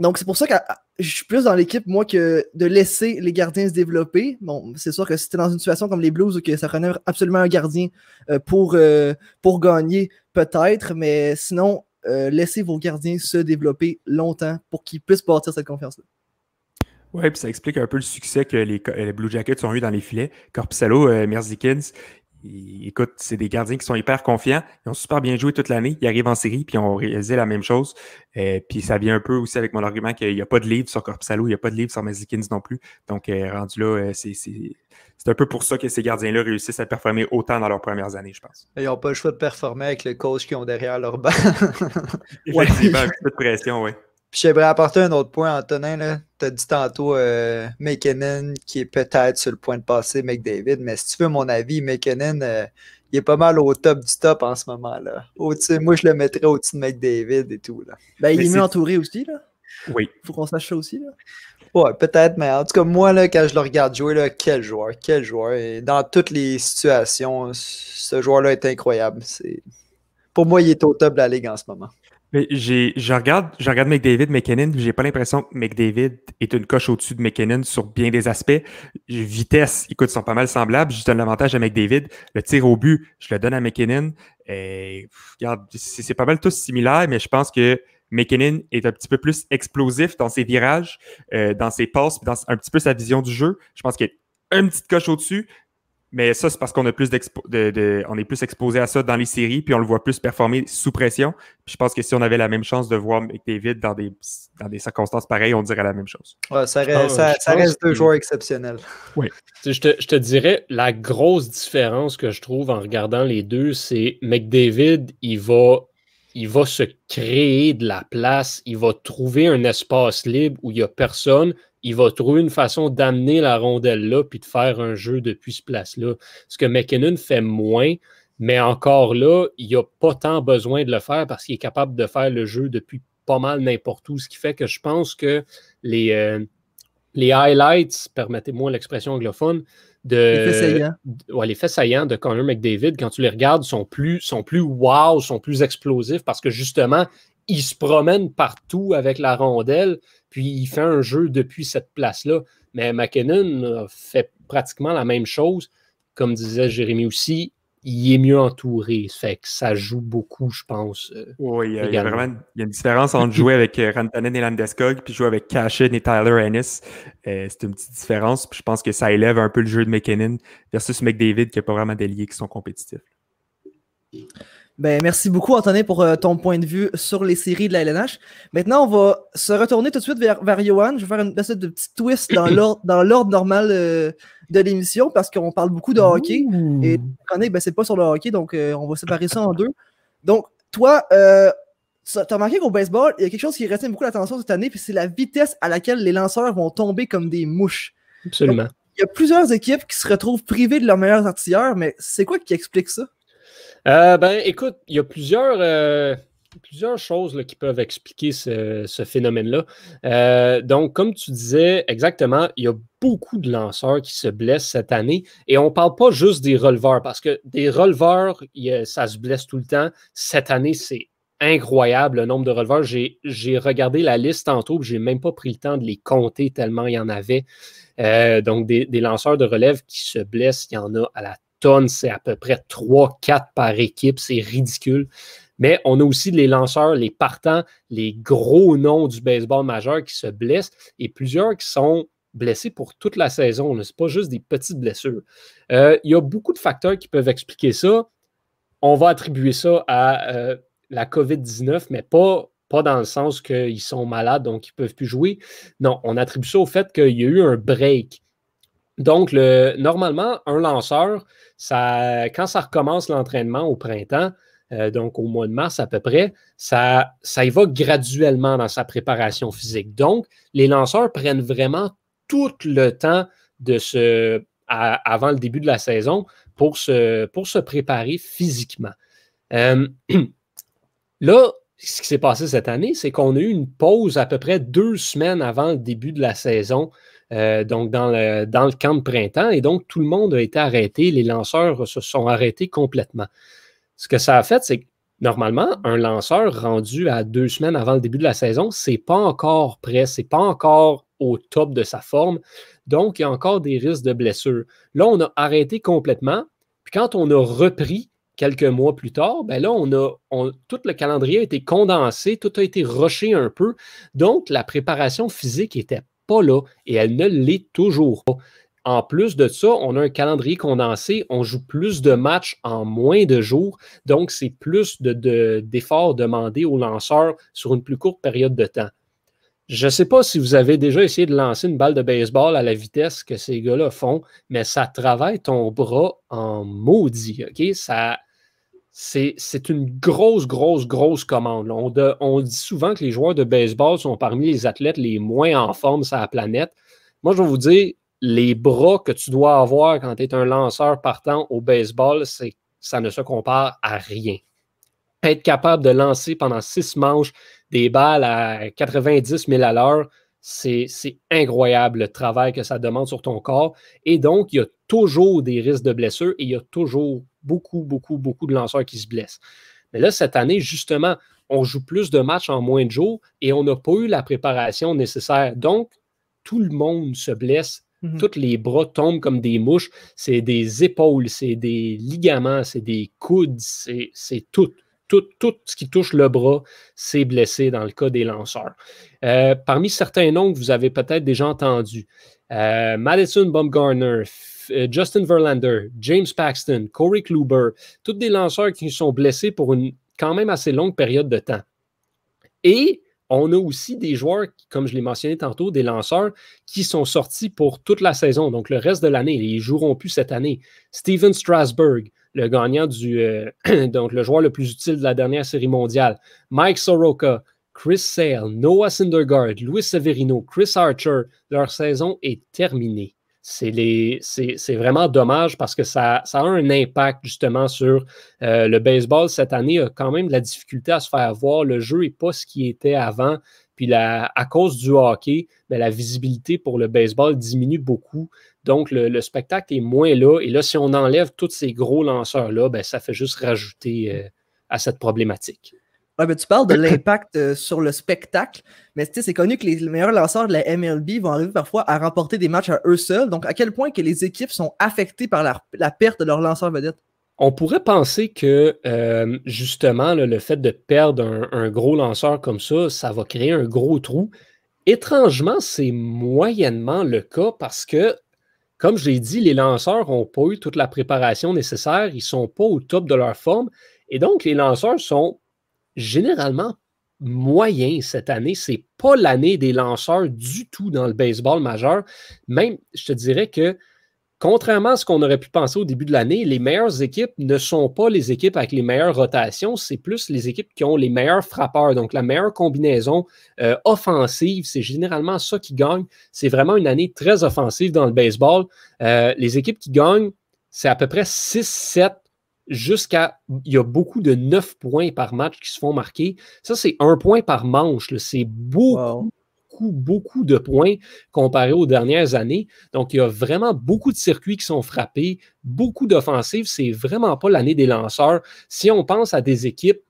Donc, c'est pour ça que je suis plus dans l'équipe, moi, que de laisser les gardiens se développer. Bon, c'est sûr que si dans une situation comme les Blues où que ça prenait absolument un gardien pour, pour gagner, peut-être, mais sinon, euh, laissez vos gardiens se développer longtemps pour qu'ils puissent bâtir cette confiance-là. Oui, puis ça explique un peu le succès que les, Blue Jackets ont eu dans les filets. Corpusalo, euh, Merzikins, écoute, c'est des gardiens qui sont hyper confiants. Ils ont super bien joué toute l'année. Ils arrivent en série, puis ils ont réalisé la même chose. Euh, puis ça vient un peu aussi avec mon argument qu'il n'y a pas de livre sur Corpusalo, il n'y a pas de livre sur Merzikins non plus. Donc, rendu là, c'est c'est un peu pour ça que ces gardiens-là réussissent à performer autant dans leurs premières années, je pense. Ils n'ont pas le choix de performer avec le coach qu'ils ont derrière leur banc. Effectivement, un peu de pression, oui. Puis j'aimerais apporter un autre point, Antonin. Tu as dit tantôt euh, McKinnon qui est peut-être sur le point de passer McDavid, mais si tu veux mon avis, McKinnon, euh, il est pas mal au top du top en ce moment-là. Moi, je le mettrais au-dessus de McDavid et tout. Là. Ben, il est mieux entouré aussi. Là. Oui. Faut qu'on sache ça aussi. Là. Ouais, peut-être, mais en tout cas, moi, là, quand je le regarde jouer, là, quel joueur, quel joueur. Et dans toutes les situations, ce joueur-là est incroyable. C'est... Pour moi, il est au top de la ligue en ce moment. Mais j'ai, je, regarde, je regarde McDavid, McKinnon, j'ai pas l'impression que McDavid est une coche au-dessus de McKinnon sur bien des aspects. Vitesse, écoute, sont pas mal semblables. Je donne l'avantage à McDavid. Le tir au but, je le donne à McKinnon. Et, regarde, c'est, c'est pas mal tous similaires, mais je pense que McKinnon est un petit peu plus explosif dans ses virages, euh, dans ses passes, dans un petit peu sa vision du jeu. Je pense qu'il est une petite coche au-dessus. Mais ça, c'est parce qu'on a plus de, on est plus exposé à ça dans les séries, puis on le voit plus performer sous pression. Puis je pense que si on avait la même chance de voir McDavid dans des, dans des circonstances pareilles, on dirait la même chose. ça reste, deux joueurs exceptionnels. Oui. Je te, je te, dirais, la grosse différence que je trouve en regardant les deux, c'est McDavid, il va, il va se créer de la place, il va trouver un espace libre où il n'y a personne, il va trouver une façon d'amener la rondelle là puis de faire un jeu depuis ce place-là. Ce que McKinnon fait moins, mais encore là, il n'a pas tant besoin de le faire parce qu'il est capable de faire le jeu depuis pas mal n'importe où. Ce qui fait que je pense que les, euh, les highlights, permettez-moi l'expression anglophone, de, les faits saillants. Ouais, les faits saillants de Connor McDavid, quand tu les regardes, sont plus, sont plus wow, sont plus explosifs parce que justement, il se promène partout avec la rondelle puis il fait un jeu depuis cette place-là. Mais McKinnon fait pratiquement la même chose. Comme disait Jérémy aussi, il est mieux entouré. Ça fait que ça joue beaucoup, je pense. Euh, oui, il y, a, vraiment il y a une différence entre jouer avec euh, Rantanen et Landeskog puis jouer avec Cashin et Tyler Ennis. Euh, c'est une petite différence. Puis je pense que ça élève un peu le jeu de McKinnon versus McDavid qui n'a pas vraiment d'alliés qui sont compétitifs. Ben, merci beaucoup, Anthony, pour euh, ton point de vue sur les séries de la LNH. Maintenant, on va se retourner tout de suite vers, vers Johan. Je vais faire une espèce de petit twist dans l'ordre normal euh, de l'émission parce qu'on parle beaucoup de hockey. Et Anthony, ben, c'est pas sur le hockey, donc euh, on va séparer ça en deux. Donc, toi, tu as remarqué qu'au baseball, il y a quelque chose qui retient beaucoup l'attention cette année, puis c'est la vitesse à laquelle les lanceurs vont tomber comme des mouches. Absolument. il y a plusieurs équipes qui se retrouvent privées de leurs meilleurs artilleurs, mais c'est quoi qui explique ça? Euh, ben, écoute, il y a plusieurs, euh, plusieurs choses qui peuvent expliquer ce, phénomène-là. Euh, donc, comme tu disais, exactement, il y a beaucoup de lanceurs qui se blessent cette année. Et on ne parle pas juste des releveurs, parce que des releveurs, ça se blesse tout le temps. Cette année, c'est incroyable le nombre de releveurs. J'ai regardé la liste tantôt, je n'ai même pas pris le temps de les compter tellement il y en avait. donc, des, des, lanceurs de relève qui se blessent, il y en a à la tonnes, c'est à peu près 3-4 par équipe, c'est ridicule. Mais on a aussi les lanceurs, les partants, les gros noms du baseball majeur qui se blessent et plusieurs qui sont blessés pour toute la saison. Ce n'est pas juste des petites blessures. Euh, il y a beaucoup de facteurs qui peuvent expliquer ça. On va attribuer ça à euh, la COVID-19, mais pas, pas dans le sens qu'ils sont malades, donc ils ne peuvent plus jouer. Non, on attribue ça au fait qu'il y a eu un break. Donc, le, normalement, un lanceur, quand ça recommence l'entraînement au printemps, euh, donc au mois de mars à peu près, ça, ça y va graduellement dans sa préparation physique. Donc, les lanceurs prennent vraiment tout le temps de se, avant le début de la saison pour se, pour se préparer physiquement. Euh, là, ce qui s'est passé cette année, c'est qu'on a eu une pause à peu près deux semaines avant le début de la saison euh, donc dans le, camp de printemps. Et donc, tout le monde a été arrêté. Les lanceurs se sont arrêtés complètement. Ce que ça a fait, c'est que normalement, un lanceur rendu à deux semaines avant le début de la saison, c'est pas encore prêt, c'est pas encore au top de sa forme. Donc, il y a encore des risques de blessure. Là, on a arrêté complètement. Puis quand on a repris quelques mois plus tard, ben là, tout le calendrier a été condensé, tout a été rushé un peu. Donc, la préparation physique était pas là et elle ne l'est toujours pas. En plus de ça, on a un calendrier condensé, on joue plus de matchs en moins de jours, donc c'est plus d'efforts de, demandés aux lanceurs sur une plus courte période de temps. Je ne sais pas si vous avez déjà essayé de lancer une balle de baseball à la vitesse que ces gars-là font, mais ça travaille ton bras en maudit. Ça, c'est une grosse, grosse, grosse commande. On, dit souvent que les joueurs de baseball sont parmi les athlètes les moins en forme sur la planète. Moi, je vais vous dire, les bras que tu dois avoir quand tu es un lanceur partant au baseball, ça ne se compare à rien. Être capable de lancer pendant six manches des balles à 90 000 à l'heure, c'est incroyable le travail que ça demande sur ton corps. Et donc, il y a toujours des risques de blessure et il y a toujours beaucoup, beaucoup, beaucoup de lanceurs qui se blessent. Mais là, cette année, justement, on joue plus de matchs en moins de jours et on n'a pas eu la préparation nécessaire. Donc, tout le monde se blesse. Mhm. Tous les bras tombent comme des mouches. C'est des épaules, c'est des ligaments, c'est des coudes, c'est tout. Tout, tout, ce qui touche le bras, c'est blessé dans le cas des lanceurs. Euh, parmi certains noms que vous avez peut-être déjà entendus, euh, Madison Bumgarner, Justin Verlander, James Paxton, Corey Kluber, tous des lanceurs qui sont blessés pour une quand même assez longue période de temps. Et on a aussi des joueurs, comme je l'ai mentionné tantôt, des lanceurs qui sont sortis pour toute la saison, donc le reste de l'année. Ils ne joueront plus cette année. Steven Strasberg, le gagnant du, euh, donc le joueur le plus utile de la dernière série mondiale. Mike Soroka, Chris Sale, Noah Syndergaard, Luis Severino, Chris Archer, leur saison est terminée c'est vraiment dommage parce que ça, a un impact justement sur euh, le baseball. Cette année, a quand même de la difficulté à se faire voir. Le jeu n'est pas ce qui était avant. Puis à cause du hockey, ben, la visibilité pour le baseball diminue beaucoup. Donc, le, spectacle est moins là. Et là, si on enlève tous ces gros lanceurs-là, ben, ça fait juste rajouter euh, à cette problématique tu parles de l'impact euh, sur le spectacle, mais c'est connu que les, meilleurs lanceurs de la MLB vont arriver parfois à remporter des matchs à eux seuls. Donc, à quel point que les équipes sont affectées par la, perte de leurs lanceurs vedettes? On pourrait penser que euh, justement, le fait de perdre un, gros lanceur comme ça, ça va créer un gros trou. Étrangement, c'est moyennement le cas parce que, comme je l'ai dit, les lanceurs n'ont pas eu toute la préparation nécessaire, ils ne sont pas au top de leur forme. Et donc, les lanceurs sont généralement moyen cette année. Ce n'est pas l'année des lanceurs du tout dans le baseball majeur. Même, je te dirais que contrairement à ce qu'on aurait pu penser au début de l'année, les meilleures équipes ne sont pas les équipes avec les meilleures rotations, c'est plus les équipes qui ont les meilleurs frappeurs, donc la meilleure combinaison euh, offensive. C'est généralement ça qui gagne. C'est vraiment une année très offensive dans le baseball. Euh, les équipes qui gagnent, c'est à peu près 6-7 jusqu'à. Il y a beaucoup de 9 points par match qui se font marquer. Ça, c'est un point par manche. C'est beaucoup, beaucoup, beaucoup de points comparé aux dernières années. Donc, il y a vraiment beaucoup de circuits qui sont frappés, beaucoup d'offensives. C'est vraiment pas l'année des lanceurs. Si on pense à des équipes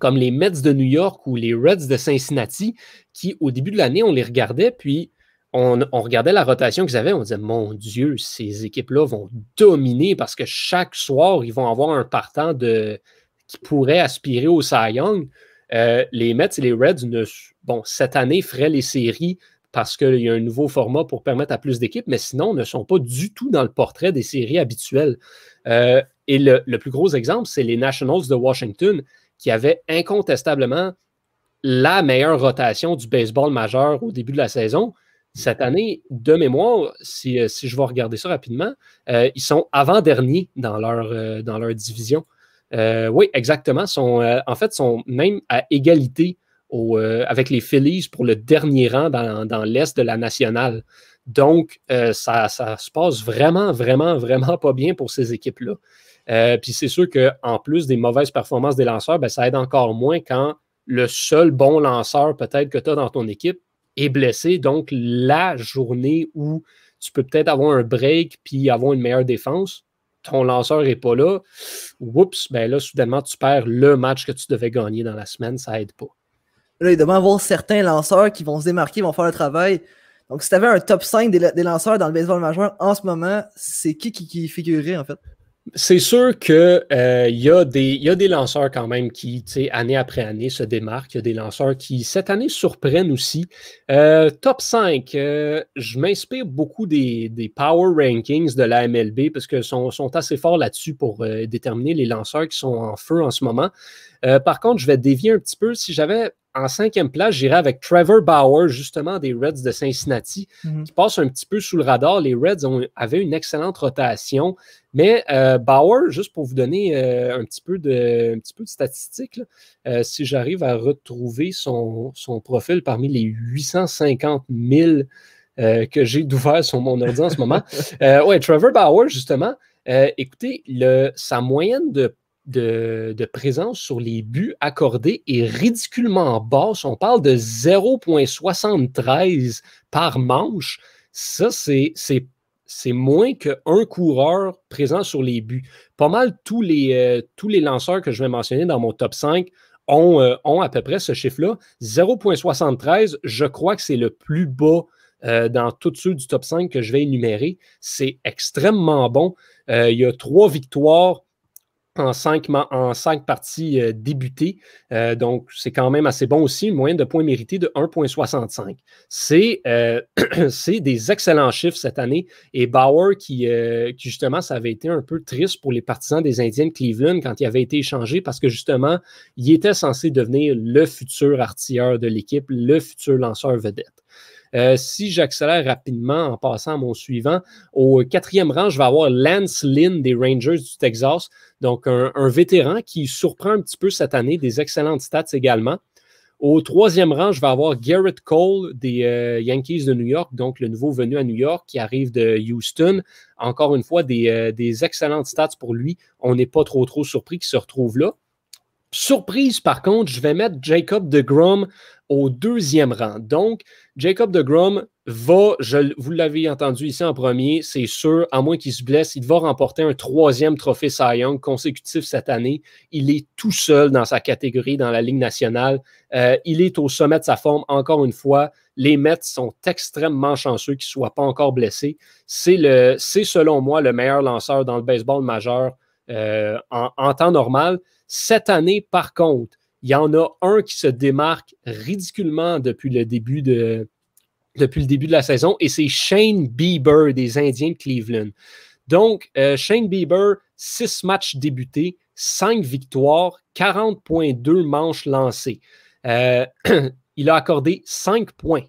comme les Mets de New York ou les Reds de Cincinnati, qui au début de l'année, on les regardait, puis on, regardait la rotation qu'ils avaient, on disait, mon Dieu, ces équipes-là vont dominer parce que chaque soir, ils vont avoir un partant qui pourrait aspirer au Cy Young. Euh, les Mets et les Reds, bon, cette année, feraient les séries parce qu'il y a un nouveau format pour permettre à plus d'équipes, mais sinon, ne sont pas du tout dans le portrait des séries habituelles. Euh, et le, plus gros exemple, c'est les Nationals de Washington, qui avaient incontestablement la meilleure rotation du baseball majeur au début de la saison, cette année, de mémoire, si, euh, je vais regarder ça rapidement, euh, ils sont avant-derniers dans, leur, euh, division. oui, exactement. En fait, sont même à égalité avec les Phillies pour le dernier rang dans, l'Est de la nationale. Donc, ça, se passe vraiment, vraiment, vraiment pas bien pour ces équipes-là. puis c'est sûr qu'en plus des mauvaises performances des lanceurs, ben, ça aide encore moins quand le seul bon lanceur peut-être que tu as dans ton équipe est blessé. Donc, la journée où tu peux peut-être avoir un break puis avoir une meilleure défense, ton lanceur n'est pas là. Oups, ben là, soudainement, tu perds le match que tu devais gagner dans la semaine. Ça aide pas. Là, il devrait avoir certains lanceurs qui vont se démarquer, vont faire le travail. Donc, si tu avais un top 5 des, lanceurs dans le baseball majeur en ce moment, c'est qui, qui qui figurerait en fait? C'est sûr qu'il euh, y, a des lanceurs quand même qui, année après année, se démarquent. Il y a des lanceurs qui, cette année, surprennent aussi. Euh, top 5, euh, je m'inspire beaucoup des, power rankings de la MLB parce qu'ils sont, sont, assez forts là-dessus pour déterminer les lanceurs qui sont en feu en ce moment. Par contre, je vais dévier un petit peu. Si j'avais en cinquième place, j'irai avec Trevor Bauer, justement des Reds de Cincinnati, mhm. qui passe un petit peu sous le radar. Les Reds ont, avaient une excellente rotation, mais euh, Bauer, juste pour vous donner euh, un, petit peu de, un petit peu de statistiques, euh, si j'arrive à retrouver son, son, profil parmi les 850 000 que j'ai d'ouvert sur mon ordi en ce moment. ouais, Trevor Bauer, justement, écoutez, le, sa moyenne de de, présence sur les buts accordés est ridiculement basse. On parle de 0,73 par manche. Ça, c'est moins qu'un coureur présent sur les buts. Pas mal tous les, euh, lanceurs que je vais mentionner dans mon top 5 ont, euh, ont à peu près ce chiffre-là. 0,73, je crois que c'est le plus bas euh, dans tous ceux du top 5 que je vais énumérer. C'est extrêmement bon. il y a trois victoires en cinq, parties euh, débutées. Euh, donc, c'est quand même assez bon aussi, une moyenne de points mérités de 1,65. Euh, c'est des excellents chiffres cette année. Et Bauer, qui, justement, ça avait été un peu triste pour les partisans des Indiens de Cleveland quand il avait été échangé parce que justement, il était censé devenir le futur artilleur de l'équipe, le futur lanceur vedette. Euh, si j'accélère rapidement en passant à mon suivant, au quatrième rang, je vais avoir Lance Lynn des Rangers du Texas, donc un, vétéran qui surprend un petit peu cette année, des excellentes stats également. Au troisième rang, je vais avoir Garrett Cole des euh, Yankees de New York, donc le nouveau venu à New York qui arrive de Houston. Encore une fois, des, euh, des excellentes stats pour lui. On n'est pas trop, trop surpris qu'il se retrouve là. Surprise, par contre, je vais mettre Jacob de Grom au deuxième rang. Donc, Jacob de Grom va, vous l'avez entendu ici en premier, c'est sûr, à moins qu'il se blesse, il va remporter un troisième trophée Cy Young consécutif cette année. Il est tout seul dans sa catégorie dans la Ligue nationale. Euh, il est au sommet de sa forme, encore une fois. Les Mets sont extrêmement chanceux qu'il ne soit pas encore blessé. C'est, selon moi, le meilleur lanceur dans le baseball majeur euh, en temps normal. Cette année, par contre, il y en a un qui se démarque ridiculement depuis le début de, la saison, et c'est Shane Bieber des Indiens de Cleveland. Donc, euh, Shane Bieber, six matchs débutés, cinq victoires, 40,2 manches lancées. Euh, il a accordé cinq points.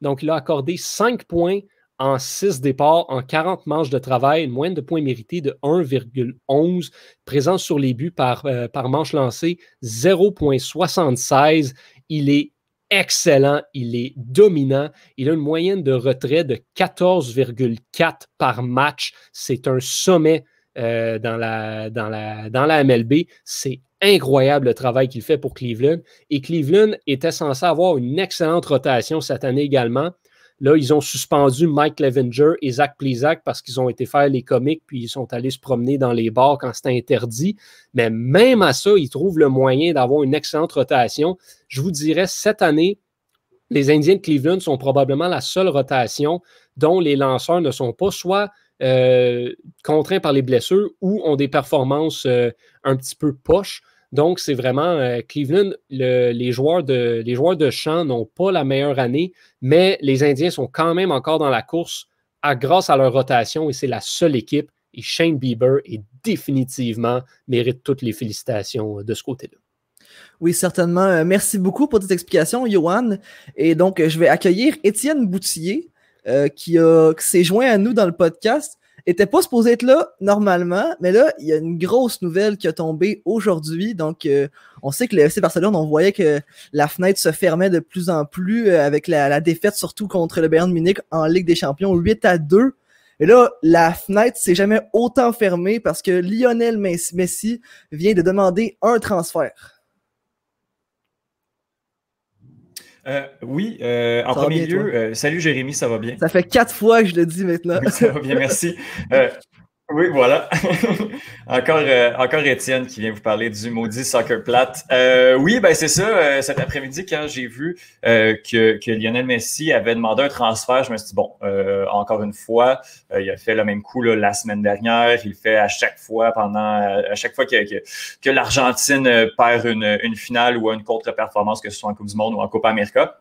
Donc, il a accordé cinq points en 6 départs, en 40 manches de travail, une moyenne de points mérités de 1,11, présence sur les buts par, euh, par manche lancée 0,76. Il est excellent, il est dominant, il a une moyenne de retrait de 14,4 par match. C'est un sommet euh, dans, la, dans, la, dans la MLB. C'est incroyable le travail qu'il fait pour Cleveland. Et Cleveland était censé avoir une excellente rotation cette année également. Là, ils ont suspendu Mike Levenger et Zach Plezak parce qu'ils ont été faire les comics puis ils sont allés se promener dans les bars quand c'était interdit. Mais même à ça, ils trouvent le moyen d'avoir une excellente rotation. Je vous dirais, cette année, les Indiens de Cleveland sont probablement la seule rotation dont les lanceurs ne sont pas soit euh, contraints par les blessures ou ont des performances euh, un petit peu poches. Donc, c'est vraiment euh, Cleveland, les, joueurs de, les champ n'ont pas la meilleure année, mais les Indiens sont quand même encore dans la course grâce à leur rotation et c'est la seule équipe. Et Shane Bieber est définitivement mérite toutes les félicitations de ce côté-là. Oui, certainement. Euh, merci beaucoup pour cette explication, Johan. Et donc, je vais accueillir Étienne Boutillier, euh, qui s'est joint à nous dans le podcast était pas supposé être là normalement, mais là, il y a une grosse nouvelle qui a tombé aujourd'hui. Donc, euh, on sait que le FC Barcelone, on voyait que la fenêtre se fermait de plus en plus euh, avec la, défaite, surtout contre le Bayern Munich en Ligue des Champions, 8 à 2. Et là, la fenêtre s'est jamais autant fermée parce que Lionel Messi vient de demander un transfert. Euh, oui, euh, en premier lieu, euh, salut Jérémy, ça va bien? Ça fait quatre fois que je le dis maintenant. ça va bien, merci. Oui, voilà. encore, euh, encore Étienne qui vient vous parler du maudit soccer plate. Euh, oui, ben c'est ça. Euh, cet après-midi, quand j'ai vu que, que, Lionel Messi avait demandé un transfert, je me suis dit, bon, encore une fois, il a fait le même coup la semaine dernière. Il fait à chaque fois, pendant à chaque fois que, que, que l'Argentine perd une, finale ou une contre-performance, que ce soit en Coupe du Monde ou en Copa América.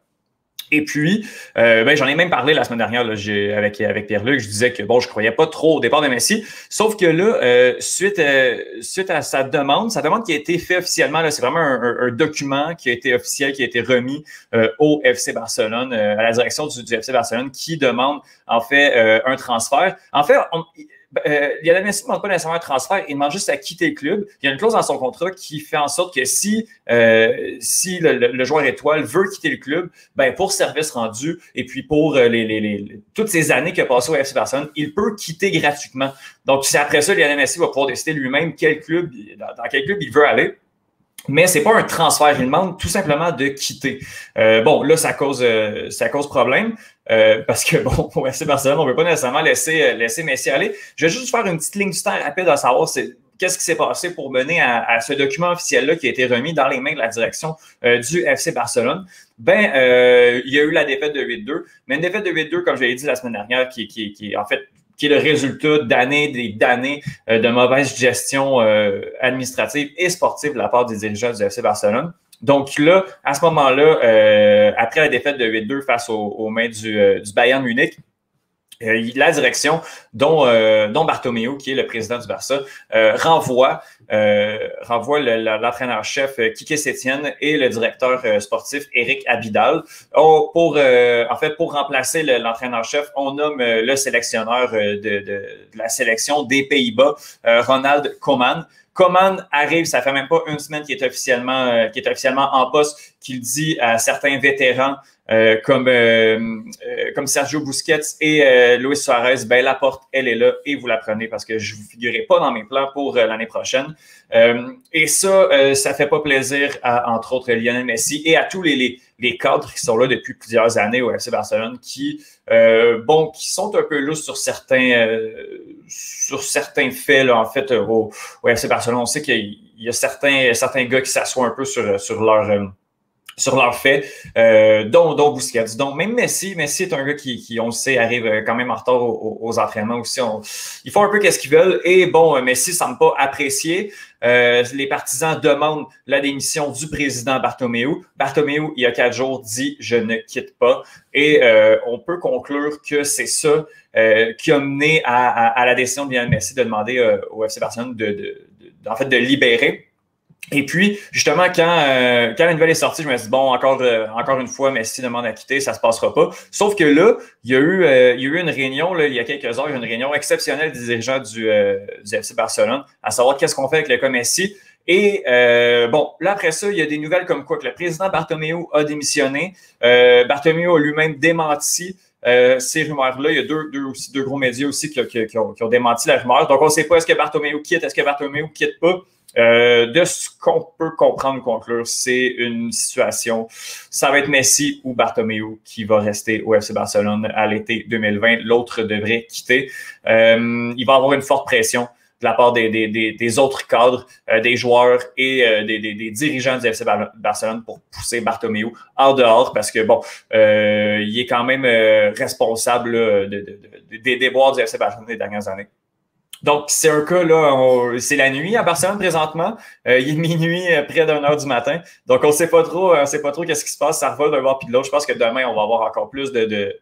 Et puis, euh, ben, j'en ai même parlé la semaine dernière là, avec, avec Pierre-Luc. Je disais que bon, je croyais pas trop au départ de Messi. Sauf que là, euh, suite, euh, suite à sa demande, sa demande qui a été faite officiellement, c'est vraiment un, document qui a été officiel, qui a été remis au FC Barcelone, à la direction du, du, FC Barcelone, qui demande en fait un transfert. En fait, on, euh, Lionel Messi ne demande pas nécessairement un transfert, il demande juste à quitter le club. Il y a une clause dans son contrat qui fait en sorte que si, euh, si le, joueur étoile veut quitter le club, ben pour service rendu et puis pour euh, les, toutes ces années qu'il a passées au FC Barcelone, il peut quitter gratuitement. Donc, c'est après ça, Lionel Messi va pouvoir décider lui-même quel club, dans, quel club il veut aller. Mais c'est pas un transfert, il demande tout simplement de quitter. Euh, bon, là, ça cause, ça cause problème. Euh, parce que, bon, pour FC Barcelone, on ne veut pas nécessairement laisser, euh, laisser Messi aller. Je vais juste faire une petite ligne du temps rapide à savoir qu'est-ce qui s'est passé pour mener à, ce document officiel-là qui a été remis dans les mains de la direction euh, du FC Barcelone. Ben, il y a eu la défaite de 8-2, mais une défaite de 8-2, comme je l'ai dit la semaine dernière, qui, qui, qui en fait qui est le résultat d'années d'années de mauvaise gestion administrative et sportive de la part des dirigeants du FC Barcelone. Donc là, à ce moment-là, après la défaite de 8-2 face aux, mains du, du Bayern Munich, euh, la direction dont, euh, dont Bartomeu, qui est le président du Barça, euh, renvoie, renvoie l'entraîneur-chef Kike Sétienne et le directeur sportif Eric Abidal. Oh, pour, en fait, pour remplacer l'entraîneur-chef, on nomme le sélectionneur de, de, de, la sélection des Pays-Bas, Ronald Koeman. Coman arrive, ça fait même pas une semaine qu'il est officiellement, qui est officiellement en poste, qu'il dit à certains vétérans euh, comme, euh, euh, comme Sergio Busquets et Luis Suarez, ben la porte, elle est là et vous la prenez parce que je vous figurerai pas dans mes plans pour l'année prochaine. et ça, ça fait pas plaisir à, entre autres, Lionel Messi et à tous les, les, cadres qui sont là depuis plusieurs années au FC Barcelone qui, bon, qui sont un peu lousses sur certains, sur certains faits, là, en fait, au, au, FC Barcelone. On sait qu'il y a certains, certains gars qui s'assoient un peu sur, sur leur sur leur fait, euh, dont, dont Busquets. Donc, même Messi, Messi est un gars qui, qui on le sait, arrive euh, quand même en retard aux, entraînements aussi. ils font un peu qu'est-ce qu'ils veulent. Et bon, euh, Messi ne semble pas apprécier. Euh, les partisans demandent la démission du président Bartomeu. Bartomeu, il y a quatre jours, dit « je ne quitte pas ». Et euh, on peut conclure que c'est ça euh, qui a mené à, à, à, la décision de Lionel Messi de demander au FC Barcelone de, de, de, en fait, de libérer et puis, justement, quand, euh, quand la nouvelle est sortie, je me suis dit, bon, encore, euh, encore une fois, Messi demande à quitter, ça se passera pas. Sauf que là, il y a eu, euh, il y a eu une réunion, là, il y a quelques heures, une réunion exceptionnelle des dirigeants du, du FC Barcelone, à savoir qu'est-ce qu'on fait avec le cas Messi. Et bon, là, après ça, il y a des nouvelles comme quoi que le président Bartomeu a démissionné. Bartomeu a lui-même démenti ces rumeurs-là. Il y a deux, deux, aussi, deux gros médias aussi qui, qui, qui, ont, qui, ont, démenti la rumeur. Donc, on ne sait pas est-ce que Bartomeu quitte, est-ce que Bartomeu quitte pas? Euh, de ce qu'on peut comprendre, conclure, c'est une situation, ça va être Messi ou Bartomeu qui va rester au FC Barcelone à l'été 2020. L'autre devrait quitter. Euh, il va avoir une forte pression de la part des, des, des, autres cadres, euh, des joueurs et euh, des, dirigeants du FC Barcelone pour pousser Bartomeu en dehors parce que, bon, euh, il est quand même responsable de, de, des déboires du FC Barcelone des dernières années. Donc, c'est un cas, là, c'est la nuit à Barcelone présentement. Euh, il est minuit, euh, près d'une heure du matin. Donc, on ne sait pas trop, euh, on sait pas trop qu'est-ce qui se passe. Ça revole d'un bord puis de l'autre. Je pense que demain, on va avoir encore plus de, de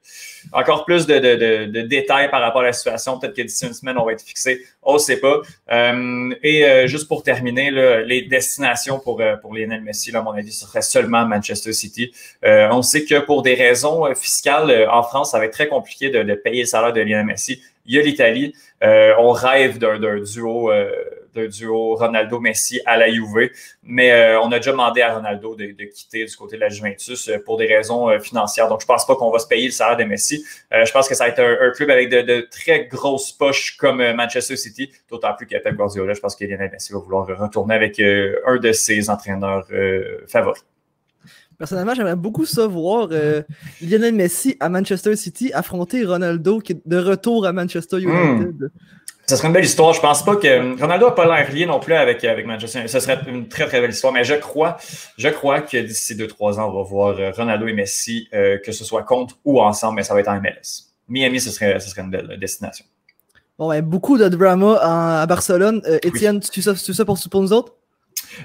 encore plus de, de, de, détails par rapport à la situation. Peut-être que d'ici une semaine, on va être fixé. On ne sait pas. et juste pour terminer, là, les destinations pour, pour Lionel Messi, à mon avis, ce serait seulement Manchester City. on sait que pour des raisons fiscales, en France, ça va être très compliqué de, de payer le salaire de Lionel Messi. Il y a l'Italie. Euh, on rêve d'un duo, euh, d'un duo Ronaldo-Messi à la Juve, mais euh, on a déjà demandé à Ronaldo de, quitter du côté de la Juventus pour des raisons financières. Donc, je pense pas qu'on va se payer le salaire de Messi. je pense que ça va être un, club avec de, très grosses poches comme Manchester City, d'autant plus a Pep Guardiola. Je pense que Lionel Messi va vouloir retourner avec un de ses entraîneurs favoris. Personnellement, j'aimerais beaucoup savoir euh, Lionel Messi à Manchester City affronter Ronaldo qui est de retour à Manchester hmm. United. Ce serait une belle histoire. Je pense pas que Ronaldo n'a pas l'air lié non plus avec, avec Manchester United. Ce serait une très très belle histoire. Mais je crois, je crois que d'ici 2-3 ans, on va voir euh, Ronaldo et Messi, euh, que ce soit contre ou ensemble, mais ça va être en MLS. Miami, ce serait, ce serait une belle destination. Bon, ben, beaucoup de drama à Barcelone. Étienne, tu sais ça, pour, pour nous autres?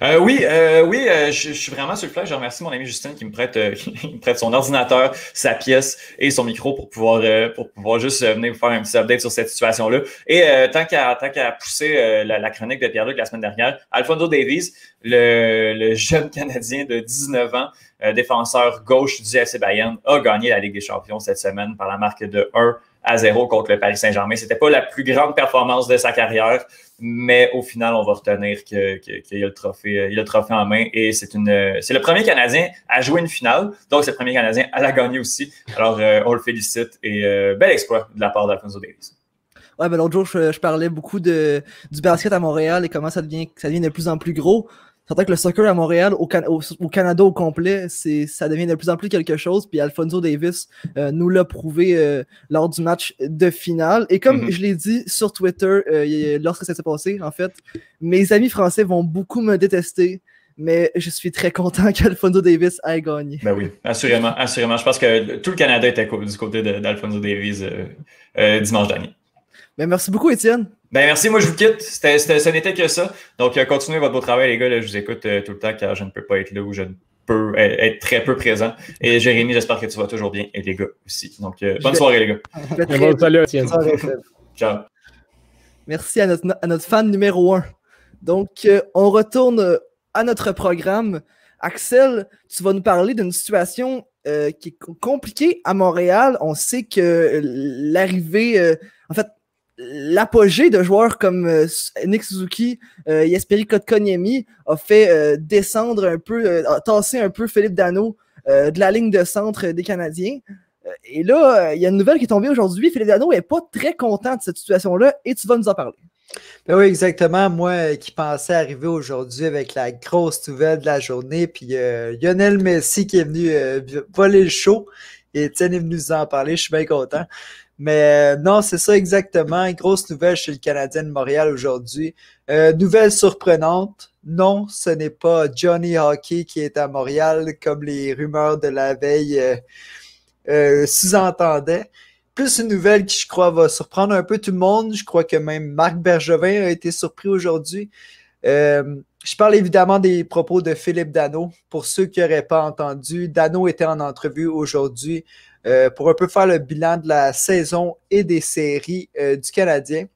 Euh, oui, euh, oui, euh, je, suis vraiment sur le flash. Je remercie mon ami Justin qui me prête, qui me prête son ordinateur, sa pièce et son micro pour pouvoir, pour pouvoir juste venir vous faire un petit update sur cette situation-là. Et tant qu'à tant qu'à pousser la, chronique de Pierre-Luc la semaine dernière, Alfonso Davies, le, le jeune Canadien de 19 ans, défenseur gauche du FC Bayern, a gagné la Ligue des Champions cette semaine par la marque de 1 à 0 contre le Paris Saint-Germain. C'était pas la plus grande performance de sa carrière, mais au final, on va retenir qu'il que, a le trophée, il a le trophée en main et c'est une, c'est le premier Canadien à jouer une finale, donc c'est le premier Canadien à la gagner aussi. Alors, euh, on le félicite et euh, bel exploit de la part d'Alfonso Davis. Ouais, ben l'autre jour, je, parlais beaucoup du basket à Montréal et comment ça devient, ça devient de plus en plus gros vrai que le soccer à Montréal, au, Canada au complet, ça devient de plus en plus quelque chose. Puis Alfonso Davis euh, nous l'a prouvé euh, lors du match de finale. Et comme mm-hmm. je l'ai dit sur Twitter euh, lorsque ça s'est passé, en fait, mes amis français vont beaucoup me détester. Mais je suis très content qu'Alfonso Davis ait gagné. Ben oui, assurément, assurément. Je pense que tout le Canada était du côté d'Alfonso Davis dimanche dernier. Ben, merci beaucoup, Étienne. Ben, merci, moi je vous quitte. C'était, ce n'était que ça. Donc, euh, continuez votre beau travail, les gars. je vous écoute euh, tout le temps car je ne peux pas être là ou je ne peux être très peu présent. Et Jérémy, j'espère que tu vas toujours bien. Et les gars aussi. Donc, euh, bonne soirée, les gars. salut, Étienne. Ciao. Merci à notre, à notre fan numéro un. Donc, on retourne à notre programme. Axel, tu vas nous parler d'une situation qui est compliquée à Montréal. On sait que l'arrivée, en fait, l'apogée de joueurs comme euh, Nick Suzuki, euh, Kotkaniemi a fait euh, descendre un peu, euh, a tassé un peu Philippe Dano de la ligne de centre des Canadiens. et là, il y a une nouvelle qui est tombée aujourd'hui. Philippe Dano n'est pas très content de cette situation-là et tu vas nous en parler. Ben oui, exactement. Moi qui pensais arriver aujourd'hui avec la grosse nouvelle de la journée, puis Lionel Messi qui est venu voler le show et Étienne est venu nous en parler. Je suis bien content. Mais euh, non, c'est ça exactement. Grosse nouvelle chez le Canadien de Montréal aujourd'hui. Euh, nouvelle surprenante. Non, ce n'est pas Johnny Hockey qui est à Montréal comme les rumeurs de la veille euh sous-entendaient. Plus une nouvelle qui, je crois, va surprendre un peu tout le monde. Je crois que même Marc Bergevin a été surpris aujourd'hui. je parle évidemment des propos de Philippe Dano. Pour ceux qui n'auraient pas entendu, Dano était en entrevue aujourd'hui euh, pour un peu faire le bilan de la saison et des séries euh, du Canadien.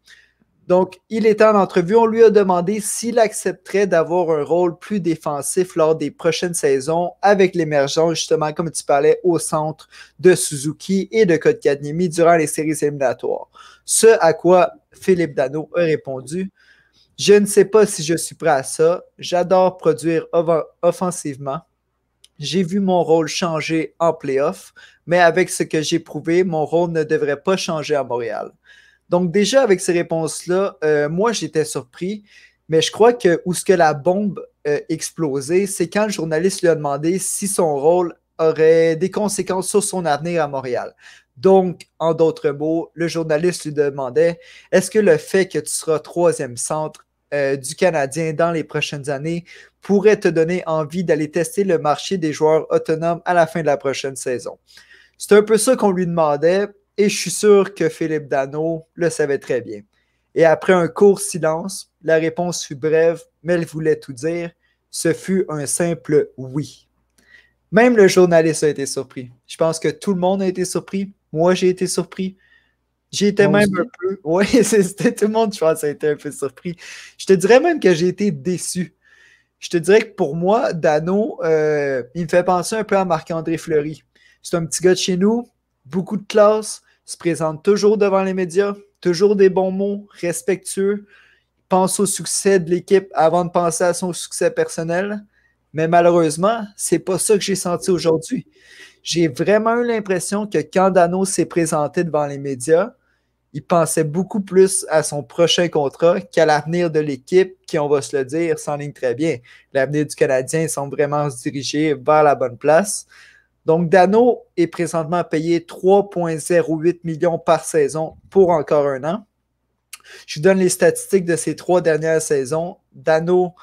Donc, il était en entrevue. On lui a demandé s'il accepterait d'avoir un rôle plus défensif lors des prochaines saisons avec l'émergence, justement, comme tu parlais, au centre de Suzuki et de Kotkaniemi durant les séries éliminatoires. Ce à quoi Philippe Dano a répondu Je ne sais pas si je suis prêt à ça. J'adore produire offensivement. J'ai vu mon rôle changer en playoff, mais avec ce que j'ai prouvé, mon rôle ne devrait pas changer à Montréal. Donc déjà avec ces réponses-là, euh, moi j'étais surpris, mais je crois que où ce que la bombe a explosé, c'est quand le journaliste lui a demandé si son rôle aurait des conséquences sur son avenir à Montréal. Donc, en d'autres mots, le journaliste lui demandait est-ce que le fait que tu seras troisième centre euh, du Canadien dans les prochaines années pourrait te donner envie d'aller tester le marché des joueurs autonomes à la fin de la prochaine saison. C'est un peu ça qu'on lui demandait et je suis sûr que Philippe Dano le savait très bien. Et après un court silence, la réponse fut brève, mais elle voulait tout dire. Ce fut un simple oui. Même le journaliste a été surpris. Je pense que tout le monde a été surpris. Moi, j'ai été surpris. J'ai été même un peu. Oui, c'était tout le monde, je pense, a été un peu surpris. Je te dirais même que j'ai été déçu. Je te dirais que pour moi, Dano, euh, il me fait penser un peu à Marc-André Fleury. C'est un petit gars de chez nous, beaucoup de classe, se présente toujours devant les médias, toujours des bons mots, respectueux, pense au succès de l'équipe avant de penser à son succès personnel. Mais malheureusement, c'est pas ça que j'ai senti aujourd'hui. J'ai vraiment eu l'impression que quand Dano s'est présenté devant les médias, il pensait beaucoup plus à son prochain contrat qu'à l'avenir de l'équipe, qui, on va se le dire, s'enligne très bien. L'avenir du Canadien semble vraiment se diriger vers la bonne place. Donc, Dano est présentement payé 3,08 millions par saison pour encore un an. Je vous donne les statistiques de ces trois dernières saisons. Dano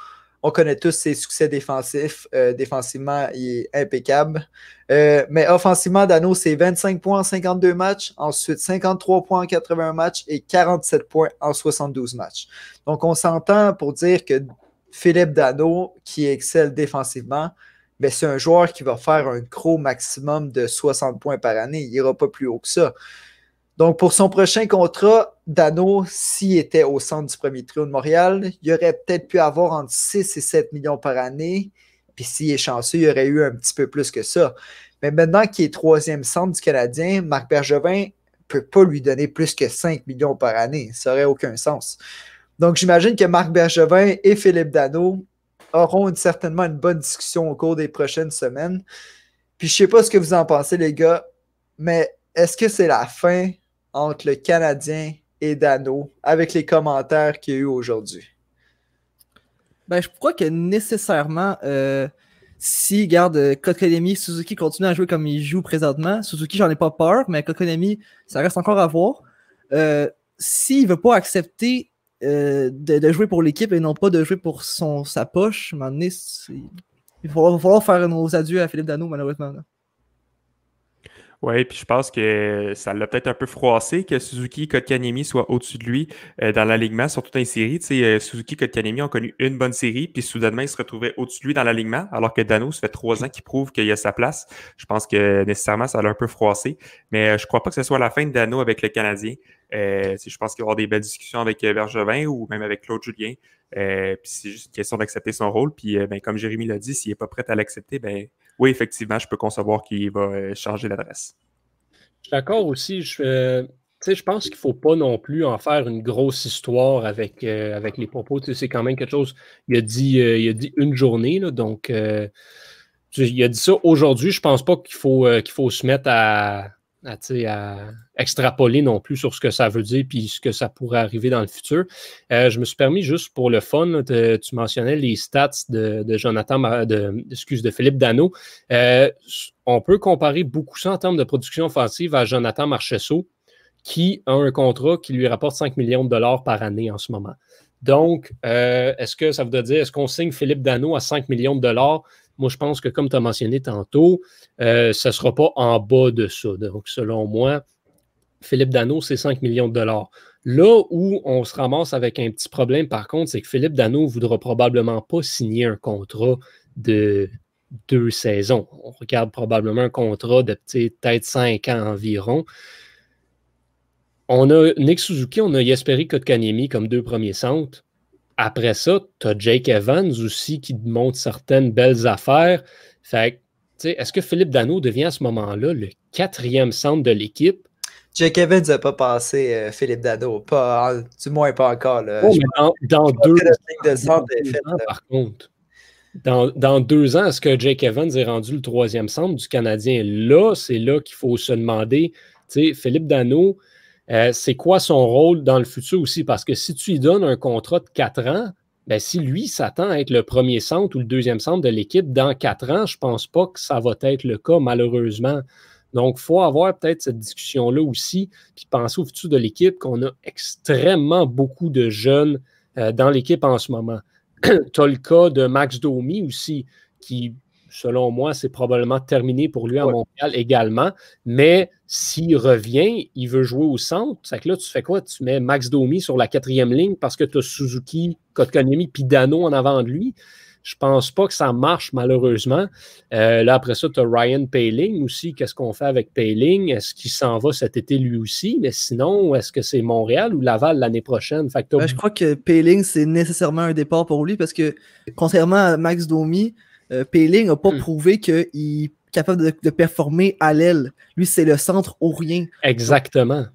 on connaît tous ses succès défensifs. Euh, défensivement, il est impeccable. Euh, mais offensivement, Dano, c'est 25 points en 52 matchs, ensuite 53 points en 81 matchs et 47 points en 72 matchs. Donc, on s'entend pour dire que Philippe Dano, qui excelle défensivement, ben, c'est un joueur qui va faire un gros maximum de 60 points par année. Il n'ira pas plus haut que ça. Donc, pour son prochain contrat, Dano, s'il était au centre du premier trio de Montréal, il aurait peut-être pu avoir entre 6 et 7 millions par année. Puis s'il est chanceux, il aurait eu un petit peu plus que ça. Mais maintenant qu'il est troisième centre du Canadien, Marc Bergevin ne peut pas lui donner plus que 5 millions par année. Ça n'aurait aucun sens. Donc, j'imagine que Marc Bergevin et Philippe Dano auront certainement une bonne discussion au cours des prochaines semaines. Puis je ne sais pas ce que vous en pensez, les gars, mais est-ce que c'est la fin entre le Canadien et Dano avec les commentaires qu'il y a eu aujourd'hui? Ben, je crois que nécessairement, euh, si, garde, Kokonemi, Suzuki continue à jouer comme il joue présentement, Suzuki, j'en ai pas peur, mais Kokonemi, ça reste encore à voir. Euh, S'il veut pas accepter euh, de, jouer pour l'équipe et non pas de jouer pour son, sa poche, à un moment donné, il va falloir, faire nos adieux à Philippe Dano, malheureusement. Oui, puis je pense que ça l'a peut-être un peu froissé que Suzuki Kotkanemi soit au-dessus de lui euh, dans l'alignement, surtout dans les séries. Tu sais, euh, Suzuki Kotkanemi ont connu une bonne série, puis soudainement, il se retrouvait au-dessus de lui dans l'alignement, alors que Dano, ça fait trois ans qu'il prouve qu'il a sa place. Je pense que nécessairement, ça l'a un peu froissé. Mais euh, je crois pas que ce soit la fin de Dano avec le Canadien. Je pense qu'il va y avoir des belles discussions avec Bergevin ou même avec Claude Julien. puis c'est juste une question d'accepter son rôle. Puis ben, comme Jérémy l'a dit, s'il n'est pas prêt à l'accepter, ben oui, effectivement, je peux concevoir qu'il va euh, changer l'adresse. Je suis d'accord aussi. Je, euh, je pense qu'il ne faut pas non plus en faire une grosse histoire avec, euh, avec les propos. C'est quand même quelque chose. Il a dit, il a dit une journée, donc il a dit ça aujourd'hui. Je ne pense pas qu'il faut, qu'il faut se mettre à, à, extrapoler non plus sur ce que ça veut dire puis ce que ça pourrait arriver dans le futur. Euh, je me suis permis juste pour le fun, tu mentionnais les stats de, Jonathan, excuse, de Philippe Dano. Euh, on peut comparer beaucoup ça en termes de production offensive à Jonathan Marchesso, qui a un contrat qui lui rapporte 5 millions de dollars par année en ce moment. Donc, euh, est-ce que ça veut dire, est-ce qu'on signe Philippe Dano à 5 millions de dollars? Moi, je pense que, comme tu as mentionné tantôt, euh, ce ne sera pas en bas de ça. Donc, selon moi, Philippe Dano, c'est 5 millions de dollars. Là où on se ramasse avec un petit problème, par contre, c'est que Philippe Dano ne voudra probablement pas signer un contrat de deux saisons. On regarde probablement un contrat de peut-être 5 ans environ. On a Nick Suzuki, on a Yesperi Kotkaniemi comme deux premiers centres. Après ça, tu as Jake Evans aussi qui montre certaines belles affaires. Fait est-ce que Philippe Dano devient à ce moment-là le quatrième centre de l'équipe? Jake Evans n'a pas passé euh, Philippe Dano, pas, du moins pas encore. Oh, dans, deux, ans, par contre. Dans, deux ans, est-ce que Jake Evans est rendu le troisième centre du Canadien? Là, c'est là qu'il faut se demander, Philippe Dano, euh, c'est quoi son rôle dans le futur aussi? Parce que si tu lui donnes un contrat de quatre ans, ben, si lui s'attend à être le premier centre ou le deuxième centre de l'équipe dans quatre ans, je ne pense pas que ça va être le cas, malheureusement. Donc, il faut avoir peut-être cette discussion-là aussi, puis penser au futur de l'équipe, qu'on a extrêmement beaucoup de jeunes euh, dans l'équipe en ce moment. tu as le cas de Max Domi aussi, qui selon moi, c'est probablement terminé pour lui à Montréal également. Mais s'il revient, il veut jouer au centre. C'est que là, tu fais quoi? Tu mets Max Domi sur la quatrième ligne parce que tu as Suzuki, Kotkanemi, puis Dano en avant de lui. Je pense pas que ça marche, malheureusement. Euh, là, après ça, tu as Ryan Payling aussi. Qu'est-ce qu'on fait avec Payling? Est-ce qu'il s'en va cet été lui aussi? Mais sinon, est-ce que c'est Montréal ou Laval l'année prochaine? Ben, je crois que Payling, c'est nécessairement un départ pour lui parce que, contrairement à Max Domi, euh, Payling n'a pas hmm. prouvé qu'il est capable de, performer à l'aile. Lui, c'est le centre ou rien. Exactement.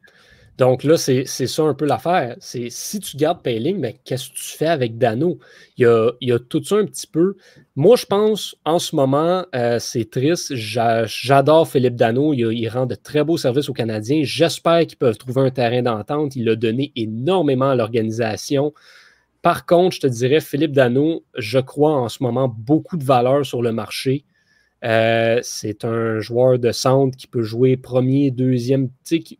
Donc là, c'est ça un peu l'affaire. C'est si tu gardes Payling, mais ben, qu'est-ce que tu fais avec Dano? Il y, a, il y a, tout ça un petit peu. Moi, je pense en ce moment, euh, c'est triste. J'adore Philippe Dano. Il, il, rend de très beaux services aux Canadiens. J'espère qu'ils peuvent trouver un terrain d'entente. Il a donné énormément à l'organisation. Par contre, je te dirais, Philippe Dano, je crois en ce moment beaucoup de valeur sur le marché. Euh, c'est un joueur de centre qui peut jouer premier, deuxième.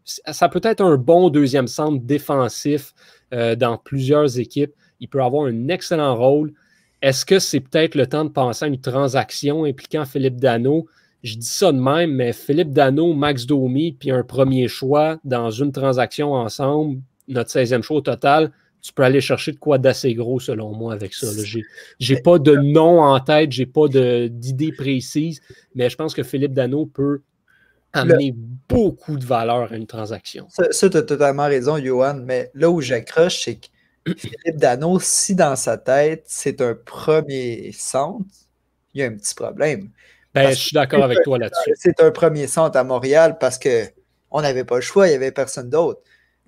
Ça peut être un bon deuxième centre défensif euh, dans plusieurs équipes. Il peut avoir un excellent rôle. Est-ce que c'est peut-être le temps de penser à une transaction impliquant Philippe Dano? Je dis ça de même, mais Philippe Dano, Max Domi, puis un premier choix dans une transaction ensemble, notre 16e choix au total, tu peux aller chercher de quoi d'assez gros selon moi avec ça. J'ai pas de nom en tête, j'ai pas d'idée précise, mais je pense que Philippe Dano peut amener beaucoup de valeur à une transaction. Ça, tu as totalement raison, Johan, mais là où j'accroche, c'est que Philippe Dano, si dans sa tête, c'est un premier centre, il y a un petit problème. Ben, je suis d'accord avec toi là-dessus. C'est un premier centre à Montréal parce qu'on n'avait pas le choix, il n'y avait personne d'autre.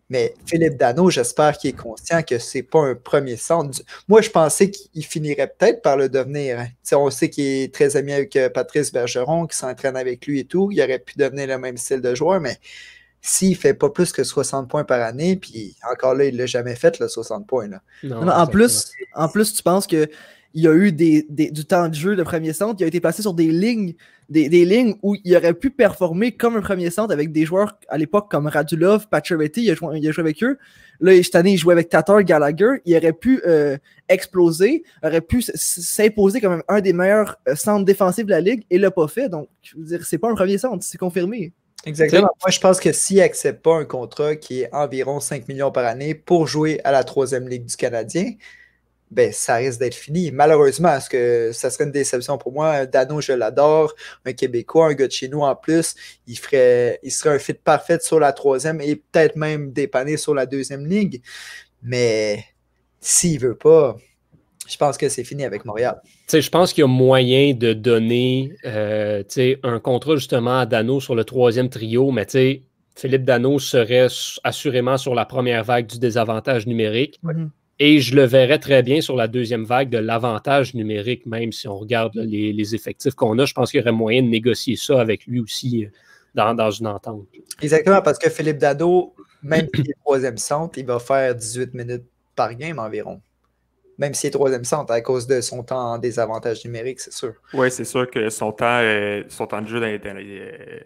Mais Philippe Dano, j'espère qu'il est conscient que ce n'est pas un premier centre. Moi, je pensais qu'il finirait peut-être par le devenir. Hein. On sait qu'il est très ami avec euh, Patrice Bergeron, qui s'entraîne avec lui et tout. Il aurait pu devenir le même style de joueur, mais s'il ne fait pas plus que 60 points par année, puis encore là, il ne l'a jamais fait, le 60 points. Là. en, plus, en plus, tu penses que il y a eu des, du temps de jeu de premier centre, il a été placé sur des lignes, des, lignes où il aurait pu performer comme un premier centre avec des joueurs à l'époque comme Radulov, Pacioretty, il, a joué, il a joué avec eux. Là, cette année, il jouait avec Tatar, Gallagher. Il aurait pu euh, exploser, aurait pu s'imposer comme un des meilleurs euh, centres défensifs de la ligue et l'a pas fait. Donc, je veux dire, c'est pas un premier centre, c'est confirmé. Exactement. Moi, je pense que s'il n'accepte pas un contrat qui est environ 5 millions par année pour jouer à la troisième ligue du Canadien, ben, ça risque d'être fini. Malheureusement, parce que ça serait une déception pour moi? Dano, je l'adore. Un Québécois, un gars de chez nous en plus. Il, ferait, il serait un fit parfait sur la troisième et peut-être même dépanné sur la deuxième ligue. Mais s'il veut pas, je pense que c'est fini avec Montréal. je pense qu'il y a moyen de donner euh, un contrat justement à Dano sur le troisième trio, mais Philippe Dano serait assurément sur la première vague du désavantage numérique. Mhm. Et je le verrais très bien sur la deuxième vague de l'avantage numérique, même si on regarde les, effectifs qu'on a. Je pense qu'il y aurait moyen de négocier ça avec lui aussi euh, dans, une entente. Exactement, parce que Philippe Dado, même s'il est troisième centre, il va faire 18 minutes par game environ. Même s'il est troisième centre, à cause de son temps en désavantage numérique, c'est sûr. Oui, c'est sûr que son temps, euh, son temps de jeu dans les, euh,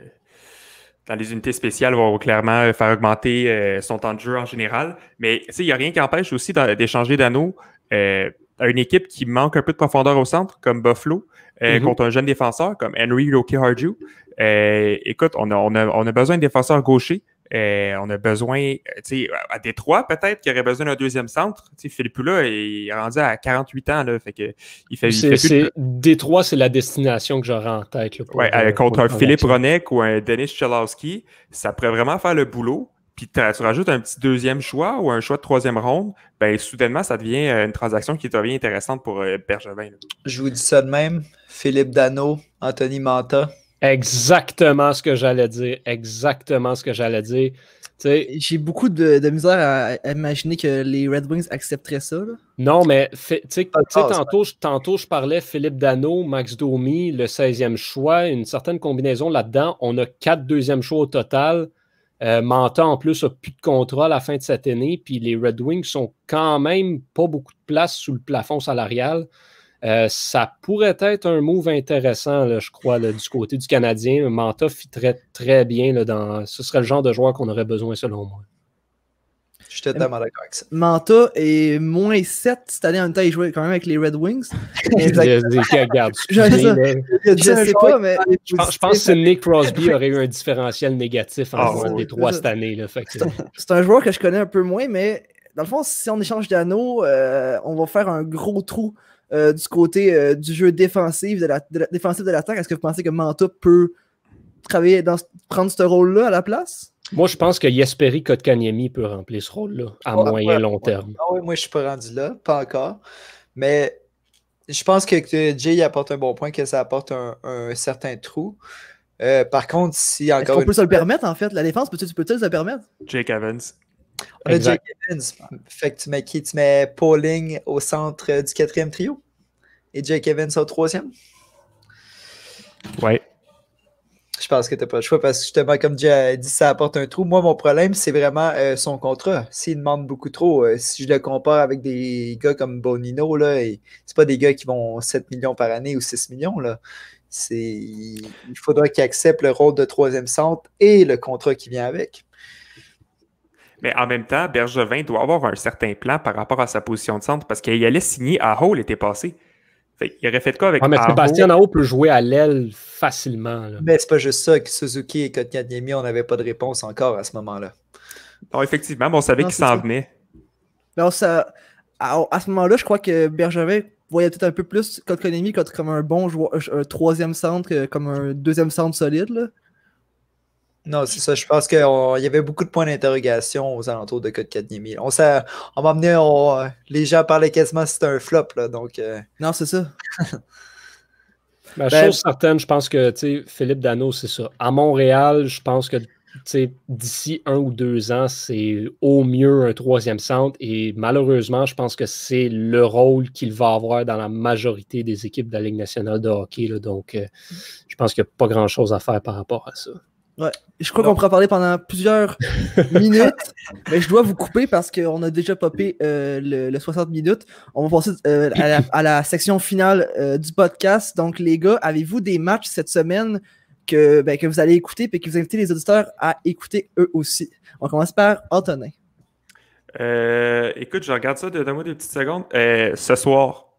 dans les unités spéciales va clairement faire augmenter euh, son temps de jeu en général. Mais il n'y a rien qui empêche aussi d'échanger d'anneaux euh, à une équipe qui manque un peu de profondeur au centre, comme Buffalo, euh, mm-hmm. contre un jeune défenseur comme Henry Roki Harju. écoute, on a, on, a, on a, besoin de défenseurs gauchers. Euh, on a besoin, tu sais, à Détroit, peut-être qu'il aurait besoin d'un deuxième centre. Tu sais, Philippe là, il est rendu à 48 ans, là, fait que il fait, Détroit, c'est la destination que j'aurais en tête. Oui, euh, contre un Philippe Ronek ou un Denis Chalowski, ça pourrait vraiment faire le boulot. Puis tu rajoutes un petit deuxième choix ou un choix de troisième ronde, ben soudainement, ça devient euh, une transaction qui devient intéressante pour Bergevin. Je vous dis ça de même. Philippe Dano, Anthony Manta, Exactement ce que j'allais dire. Exactement ce que j'allais dire. J'ai beaucoup de, misère à, imaginer que les Red Wings accepteraient ça. Non, mais tantôt, tantôt, je parlais Philippe Dano, Max Domi, le 16e choix, une certaine combinaison là-dedans. On a quatre deuxièmes choix au total. Euh, Manta, en plus, a plus de contrat à la fin de cette année. Puis les Red Wings sont quand même pas beaucoup de place sous le plafond salarial. Euh, ça pourrait être un move intéressant, je crois, du côté du Canadien. Manta fitterait très bien. Là, dans... Ce serait le genre de joueur qu'on aurait besoin, selon moi. Je suis totalement d'accord avec ça. Manta est moins 7 cette année. En même temps, il jouait quand même avec les Red Wings. Regarde, je, sais pas, mais. Je pense, que Sidney Crosby aurait eu un différentiel négatif en ah, jouant des trois cette année. C'est un joueur que je connais un peu moins, mais dans le fond, si on échange d'anneaux, euh, on va faire un gros trou euh, du côté euh, du jeu défensif de la, défensif de l'attaque, est-ce que vous pensez que Manta peut travailler dans prendre ce rôle-là à la place? Moi, je pense que Yesperi Kotkaniemi peut remplir ce rôle-là à moyen long terme. Ah oui, moi, je suis pas rendu là, pas encore. Mais je pense que, Jay apporte un bon point, que ça apporte un, certain trou. Euh, par contre, si encore. On peut se le permettre, en fait? La défense, peux-tu peux se le permettre? Jake Evans. On a Jake Evans. Fait que tu mets qui? Tu mets Pauling au centre du quatrième trio et Jake Evans au troisième Ouais. Je pense que tu n'as pas le choix parce que justement, comme Jay a dit, ça apporte un trou. Moi, mon problème, c'est vraiment euh, son contrat. S'il demande beaucoup trop, euh, si je le compare avec des gars comme Bonino, là, c'est pas des gars qui vont 7 millions par année ou 6 millions. Là. Il faudra qu'il accepte le rôle de troisième centre et le contrat qui vient avec. Mais en même temps, Bergevin doit avoir un certain plan par rapport à sa position de centre parce qu'il allait signer à Hall l'été passé. il aurait fait quoi avec ah, mais Sébastien Nao peut jouer à l'aile facilement. Mais c'est pas juste ça que Suzuki et Kotkaniemi, on n'avait pas de réponse encore à ce moment-là. Non, effectivement, on savait qu'il s'en venait. Mais ça, à, ce moment-là, je crois que Bergevin voyait peut-être un peu plus Kotkaniemi comme un bon joueur, un troisième centre, comme un deuxième centre solide. Là. Non, c'est ça. Je pense qu'il y avait beaucoup de points d'interrogation aux alentours de Code 4000. On, on m'a amené, les gens parlaient quasiment si c'était un flop. Là, donc, euh. Non, c'est ça. La ben, chose certaine, je pense que Philippe Dano, c'est ça. À Montréal, je pense que d'ici un ou deux ans, c'est au mieux un troisième centre. Et malheureusement, je pense que c'est le rôle qu'il va avoir dans la majorité des équipes de la Ligue nationale de hockey. Là, donc, euh, je pense qu'il n'y a pas grand-chose à faire par rapport à ça. Ouais. Je crois qu'on pourra parler pendant plusieurs minutes, mais je dois vous couper parce qu'on a déjà popé euh, le, 60 minutes. On va passer euh, à, la, section finale euh, du podcast. Donc, les gars, avez-vous des matchs cette semaine que, ben, que vous allez écouter et que vous invitez les auditeurs à écouter eux aussi? On commence par Antonin. écoute, je regarde ça, donne-moi des petites secondes. ce soir,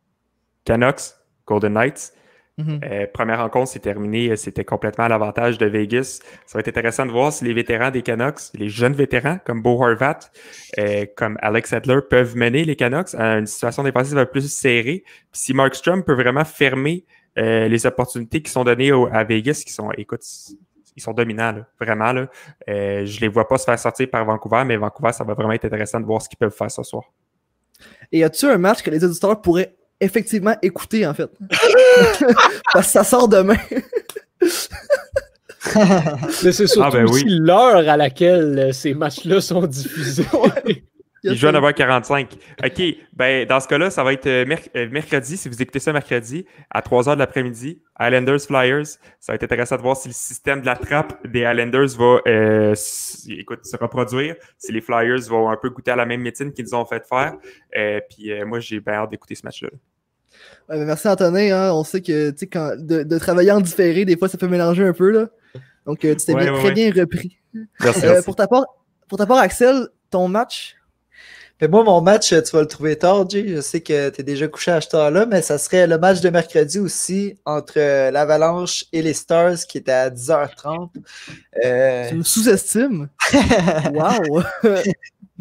Canucks, Golden Knights. Mhm. Euh, première rencontre, c'est terminé, c'était complètement à l'avantage de Vegas. Ça va être intéressant de voir si les vétérans des Canucks, les jeunes vétérans comme Bo Horvat, euh, comme Alex Adler peuvent mener les Canucks à une situation défensive un peu plus serrée. Puis si Markstrom peut vraiment fermer euh, les opportunités qui sont données au- à Vegas, qui sont, écoute, ils sont dominants, là, vraiment. Là. Euh, je les vois pas se faire sortir par Vancouver, mais Vancouver, ça va vraiment être intéressant de voir ce qu'ils peuvent faire ce soir. Et y a-tu un match que les auditeurs pourraient effectivement écouter, en fait? Parce que ça sort demain. Mais c'est surtout Ah, ben oui. l'heure à laquelle euh, ces matchs-là sont diffusés. Ils jouent à 9h45. OK, ben dans ce cas-là, ça va être euh, merc- euh, mercredi, si vous écoutez ça mercredi, à 3h de l'après-midi, Islanders Flyers. Ça va être intéressant de voir si le système de la trappe des Islanders va euh, écoute, se reproduire, si les Flyers vont un peu goûter à la même médecine qu'ils nous ont fait faire. Euh, puis euh, moi, j'ai bien hâte d'écouter ce match-là. Merci Antonin, hein. on sait que tu sais, quand de, de travailler en différé, des fois ça peut mélanger un peu. Là. Donc euh, tu t'es Ouais, bien- ouais, très ouais. bien repris. Merci. Euh, merci. pour, ta part, pour ta part, Axel, ton match, Mais moi, mon match, tu vas le trouver tard, Jay. Je sais que tu es déjà couché à cette heure-là, mais ça serait le match de mercredi aussi entre euh, l'Avalanche et les Stars qui était à 10h30. Euh, tu me sous-estimes? Wow!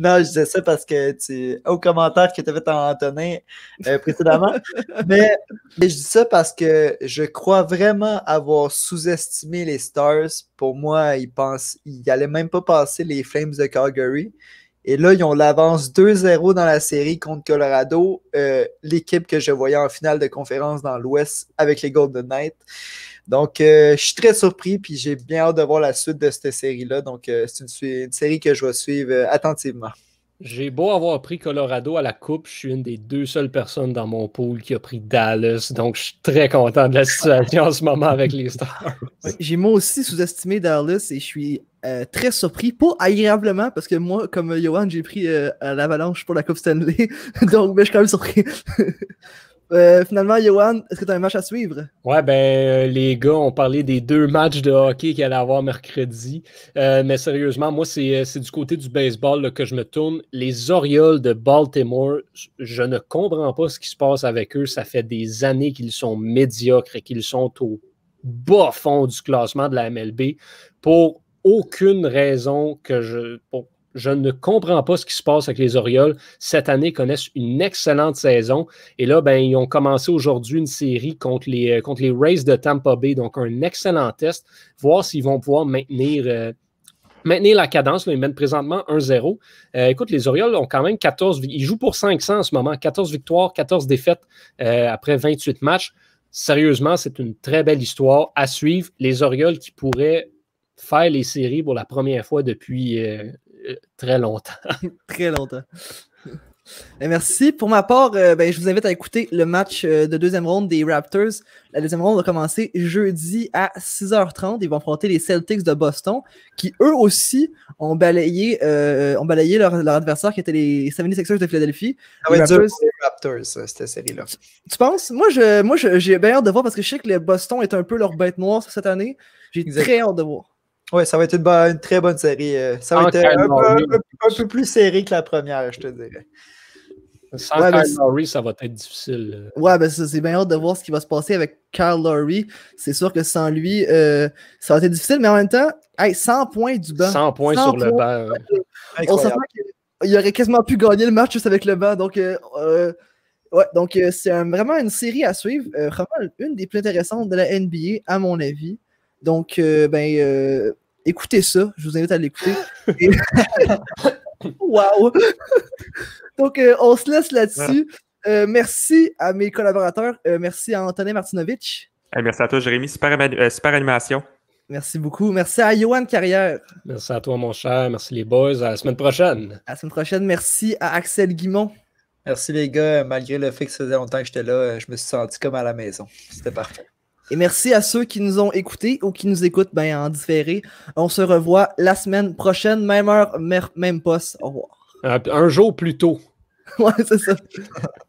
Non, je disais ça parce que tu au commentaire que tu avais Antonin euh, précédemment. mais, mais je dis ça parce que je crois vraiment avoir sous-estimé les Stars. Pour moi, ils pensent ils n'allaient même pas passer les Flames de Calgary. Et là, ils ont l'avance 2-0 dans la série contre Colorado, euh, l'équipe que je voyais en finale de conférence dans l'Ouest avec les Golden Knights. Donc, euh, je suis très surpris, puis j'ai bien hâte de voir la suite de cette série-là. Donc, euh, c'est une, série que je vais suivre euh, attentivement. J'ai beau avoir pris Colorado à la coupe, je suis une des deux seules personnes dans mon pool qui a pris Dallas, donc je suis très content de la situation en ce moment avec les Stars. J'ai moi aussi sous-estimé Dallas et je suis euh, très surpris, pas agréablement, parce que moi, comme Johan, j'ai pris euh, l'avalanche pour la Coupe Stanley. Donc, ben, je suis quand même surpris. Euh, finalement, Johan, est-ce que tu as un match à suivre? Ouais, ben, euh, les gars ont parlé des deux matchs de hockey qu'il allait avoir mercredi. Euh, mais sérieusement, moi, c'est du côté du baseball que je me tourne. Les Orioles de Baltimore, je ne comprends pas ce qui se passe avec eux. Ça fait des années qu'ils sont médiocres et qu'ils sont au bas fond du classement de la MLB pour aucune raison que je. Je ne comprends pas ce qui se passe avec les Orioles. Cette année, connaissent une excellente saison. Et là, ben, ils ont commencé aujourd'hui une série contre les, euh, contre Rays de Tampa Bay. Donc, un excellent test. Voir s'ils vont pouvoir maintenir, euh, la cadence. Ils mènent présentement 1-0. Euh, écoute, les Orioles ont quand même 14. vi- Ils jouent pour 500 en ce moment. 14 victoires, 14 défaites après 28 matchs. Sérieusement, c'est une très belle histoire à suivre. Les Orioles qui pourraient faire les séries pour la première fois depuis très longtemps. Très longtemps. Et merci. Pour ma part, euh, ben, je vous invite à écouter le match euh, de deuxième ronde des Raptors. La deuxième ronde va commencer jeudi à 6h30. Ils vont affronter les Celtics de Boston, qui eux aussi ont balayé, euh, ont balayé leur, leur adversaire qui était les 76ers de Philadelphie. Ça va Les être dur Raptors- les Raptors, ça, cette série-là. Tu penses? Moi, je, moi, je- j'ai bien hâte de voir parce que je sais que le Boston est un peu leur bête noire cette année. J'ai très hâte de voir. Oui, ça va être une, bonne- une très bonne série. euh, Ça va être euh, un, peu- un Lowry. peu, un peu plus serré que la première, je te dirais. Sans Ouais, mais Kyle Lowry, ça va être difficile. euh. Ouais, ben c'est bien hâte de voir ce qui va se passer avec Kyle Lowry. C'est sûr que sans lui, euh, ça va être difficile, mais en même temps, hey, 100 points du banc. 100 points 100 sur le banc. On Incroyable. s'entend qu'il aurait quasiment pu gagner le match juste avec le banc. Donc, euh, euh, ouais, donc euh, c'est un- vraiment une série à suivre. euh, vraiment une des plus intéressantes de la NBA, à mon avis. Donc, euh, ben, euh, écoutez ça. Je vous invite à l'écouter. Et- Wow! Donc, euh, on se laisse là-dessus. Euh, merci à mes collaborateurs. Euh, merci à Antonin Martinovitch. Hey, merci à toi, Jérémy. Super, euh, animation. Merci beaucoup. Merci à Johan Carrière. Merci à toi, mon cher. Merci les boys. À la semaine prochaine. À la semaine prochaine. Merci à Axel Guimont. Merci les gars, malgré le fait que ça faisait longtemps que j'étais là, je me suis senti comme à la maison. C'était parfait. Et merci à ceux qui nous ont écoutés ou qui nous écoutent ben, en différé. On se revoit la semaine prochaine, même heure, même poste. Au revoir. Un, un jour plus tôt. Ouais, c'est ça.